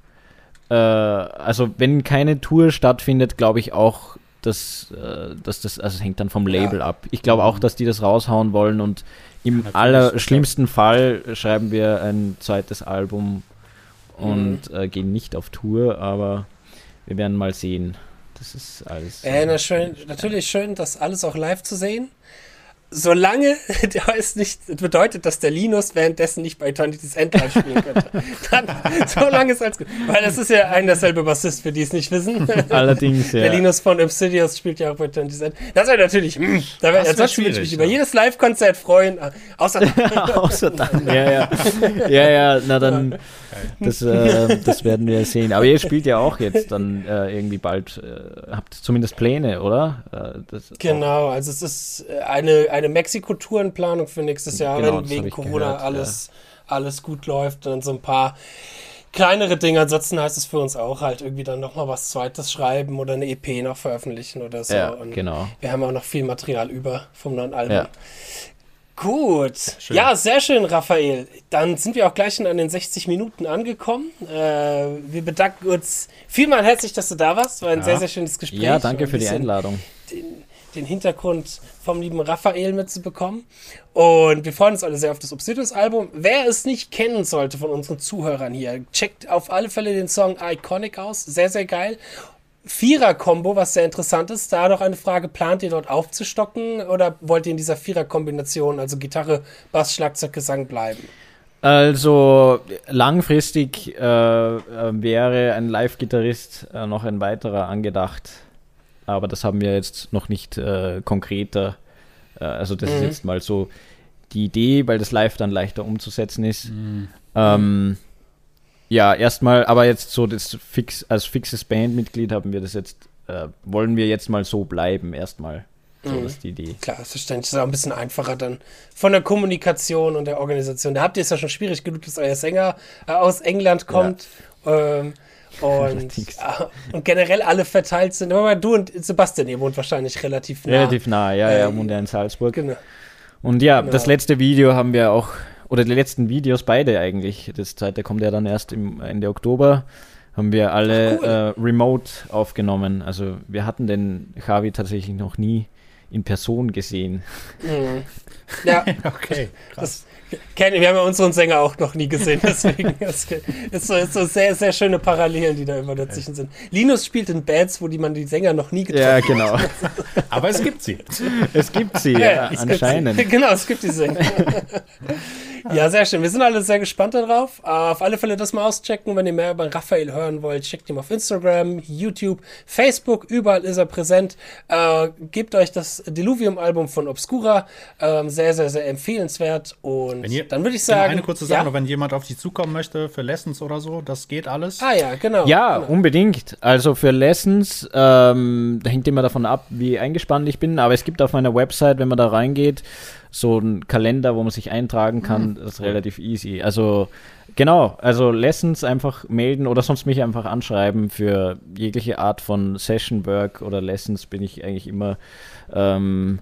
Speaker 3: äh, also wenn keine Tour stattfindet, glaube ich auch, dass, äh, dass das, also es hängt dann vom Label ja. ab. Ich glaube auch, dass die das raushauen wollen und im allerschlimmsten Fall schreiben wir ein zweites Album und mhm. äh, gehen nicht auf Tour, aber wir werden mal sehen. Das ist alles.
Speaker 1: Äh, na schön, natürlich schön, das alles auch live zu sehen solange <laughs> es nicht bedeutet, dass der Linus währenddessen nicht bei Eternity's Endline spielen könnte. <laughs> Dann, solange ist alles gut. Weil das ist ja ein derselbe Bassist, für die es nicht wissen. <laughs>
Speaker 3: Allerdings,
Speaker 1: ja. Der Linus von Obsidious spielt ja auch bei Eternity's Endline. Das wäre natürlich, mh, hm, da wär, würde ich mich ja. über jedes Live-Konzert freuen, äh, außer
Speaker 3: Außer dann, ja, ja. Ja, ja, na dann, das, äh, das werden wir sehen. Aber ihr spielt ja auch jetzt dann äh, irgendwie bald, äh, habt zumindest Pläne, oder?
Speaker 1: Äh, genau, also es ist eine, eine eine Mexiko-Tourenplanung für nächstes Jahr, genau, wenn wegen Corona gehört, alles, ja. alles gut läuft. Dann so ein paar kleinere Dinge. Ansonsten heißt es für uns auch halt irgendwie dann nochmal was Zweites schreiben oder eine EP noch veröffentlichen oder so.
Speaker 3: Ja, Und genau.
Speaker 1: Wir haben auch noch viel Material über vom neuen Album. Ja. Gut. Schön. Ja, sehr schön, Raphael. Dann sind wir auch gleich schon an den 60 Minuten angekommen. Äh, wir bedanken uns vielmal herzlich, dass du da warst. War ein ja. sehr, sehr schönes Gespräch.
Speaker 3: Ja, danke für die Einladung.
Speaker 1: Den, den Hintergrund vom lieben Raphael mitzubekommen. Und wir freuen uns alle sehr auf das Obsidious-Album. Wer es nicht kennen sollte von unseren Zuhörern hier, checkt auf alle Fälle den Song Iconic aus. Sehr, sehr geil. Vierer-Kombo, was sehr interessant ist. Da noch eine Frage: Plant ihr dort aufzustocken oder wollt ihr in dieser Vierer-Kombination, also Gitarre, Bass, Schlagzeug, Gesang bleiben?
Speaker 3: Also langfristig äh, äh wäre ein Live-Gitarrist äh, noch ein weiterer angedacht aber das haben wir jetzt noch nicht äh, konkreter. Äh, also das mhm. ist jetzt mal so die Idee, weil das live dann leichter umzusetzen ist. Mhm. Ähm, ja, erstmal, aber jetzt so das fix, als fixes Bandmitglied haben wir das jetzt, äh, wollen wir jetzt mal so bleiben, erstmal. So mhm. ist die Idee.
Speaker 1: Klar, selbstverständlich. Das ist auch ein bisschen einfacher dann von der Kommunikation und der Organisation. Da habt ihr es ja schon schwierig genug, dass euer Sänger äh, aus England kommt. Ja. Ähm, und, <laughs> und generell alle verteilt sind. Aber du und Sebastian, ihr wohnt wahrscheinlich relativ
Speaker 3: nah. Relativ nah, ja, ja, ähm, wohnt ja in Salzburg. Genau. Und ja, genau. das letzte Video haben wir auch, oder die letzten Videos beide eigentlich, das zweite kommt ja dann erst im Ende Oktober, haben wir alle cool. äh, remote aufgenommen. Also wir hatten den Javi tatsächlich noch nie in Person gesehen.
Speaker 1: Mhm. <laughs> Ja, okay. Krass. Das, Kenny, wir haben ja unseren Sänger auch noch nie gesehen, <laughs> deswegen ist so, ist so sehr, sehr schöne Parallelen, die da immer dazwischen sind. Linus spielt in Bands, wo die man die Sänger noch nie
Speaker 3: getroffen hat. Ja, genau. <laughs>
Speaker 2: Aber es gibt sie.
Speaker 3: Es gibt sie, ja, ja anscheinend.
Speaker 1: Sie. Genau, es gibt die Sänger. Ja, sehr schön. Wir sind alle sehr gespannt darauf. Auf alle Fälle das mal auschecken, wenn ihr mehr über Raphael hören wollt. Checkt ihn auf Instagram, YouTube, Facebook, überall ist er präsent. Äh, gebt euch das Diluvium-Album von Obscura. Ähm, sehr, sehr, sehr empfehlenswert und
Speaker 2: ihr, dann würde ich sagen. Eine kurze Sache, ja? wenn jemand auf dich zukommen möchte für Lessons oder so, das geht alles.
Speaker 1: Ah ja, genau.
Speaker 3: Ja,
Speaker 1: genau.
Speaker 3: unbedingt. Also für Lessons, ähm, da hängt immer davon ab, wie eingespannt ich bin, aber es gibt auf meiner Website, wenn man da reingeht, so einen Kalender, wo man sich eintragen kann. Mhm. Das ist relativ easy. Also Genau, also Lessons einfach melden oder sonst mich einfach anschreiben für jegliche Art von Session Work oder Lessons bin ich eigentlich immer ähm,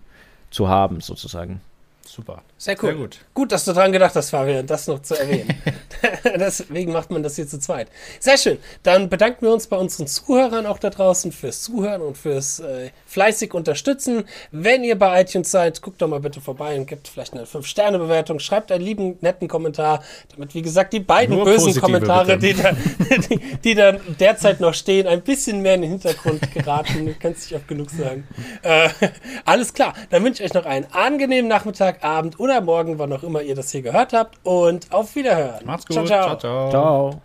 Speaker 3: zu haben sozusagen.
Speaker 2: Super.
Speaker 1: Sehr cool. Sehr gut. Gut, dass du dran gedacht hast, Fabian, das noch zu erwähnen. <laughs> Deswegen macht man das hier zu zweit. Sehr schön. Dann bedanken wir uns bei unseren Zuhörern auch da draußen fürs Zuhören und fürs äh, fleißig Unterstützen. Wenn ihr bei iTunes seid, guckt doch mal bitte vorbei und gebt vielleicht eine 5-Sterne-Bewertung. Schreibt einen lieben, netten Kommentar, damit, wie gesagt, die beiden Nur bösen Kommentare, die da, <laughs> die, die da derzeit noch stehen, ein bisschen mehr in den Hintergrund geraten. <laughs> Du kannst nicht oft genug sagen. Äh, alles klar. Dann wünsche ich euch noch einen angenehmen Nachmittag, Abend oder oder morgen, wann auch immer ihr das hier gehört habt. Und auf Wiederhören.
Speaker 2: Macht's gut. ciao. ciao. ciao. ciao.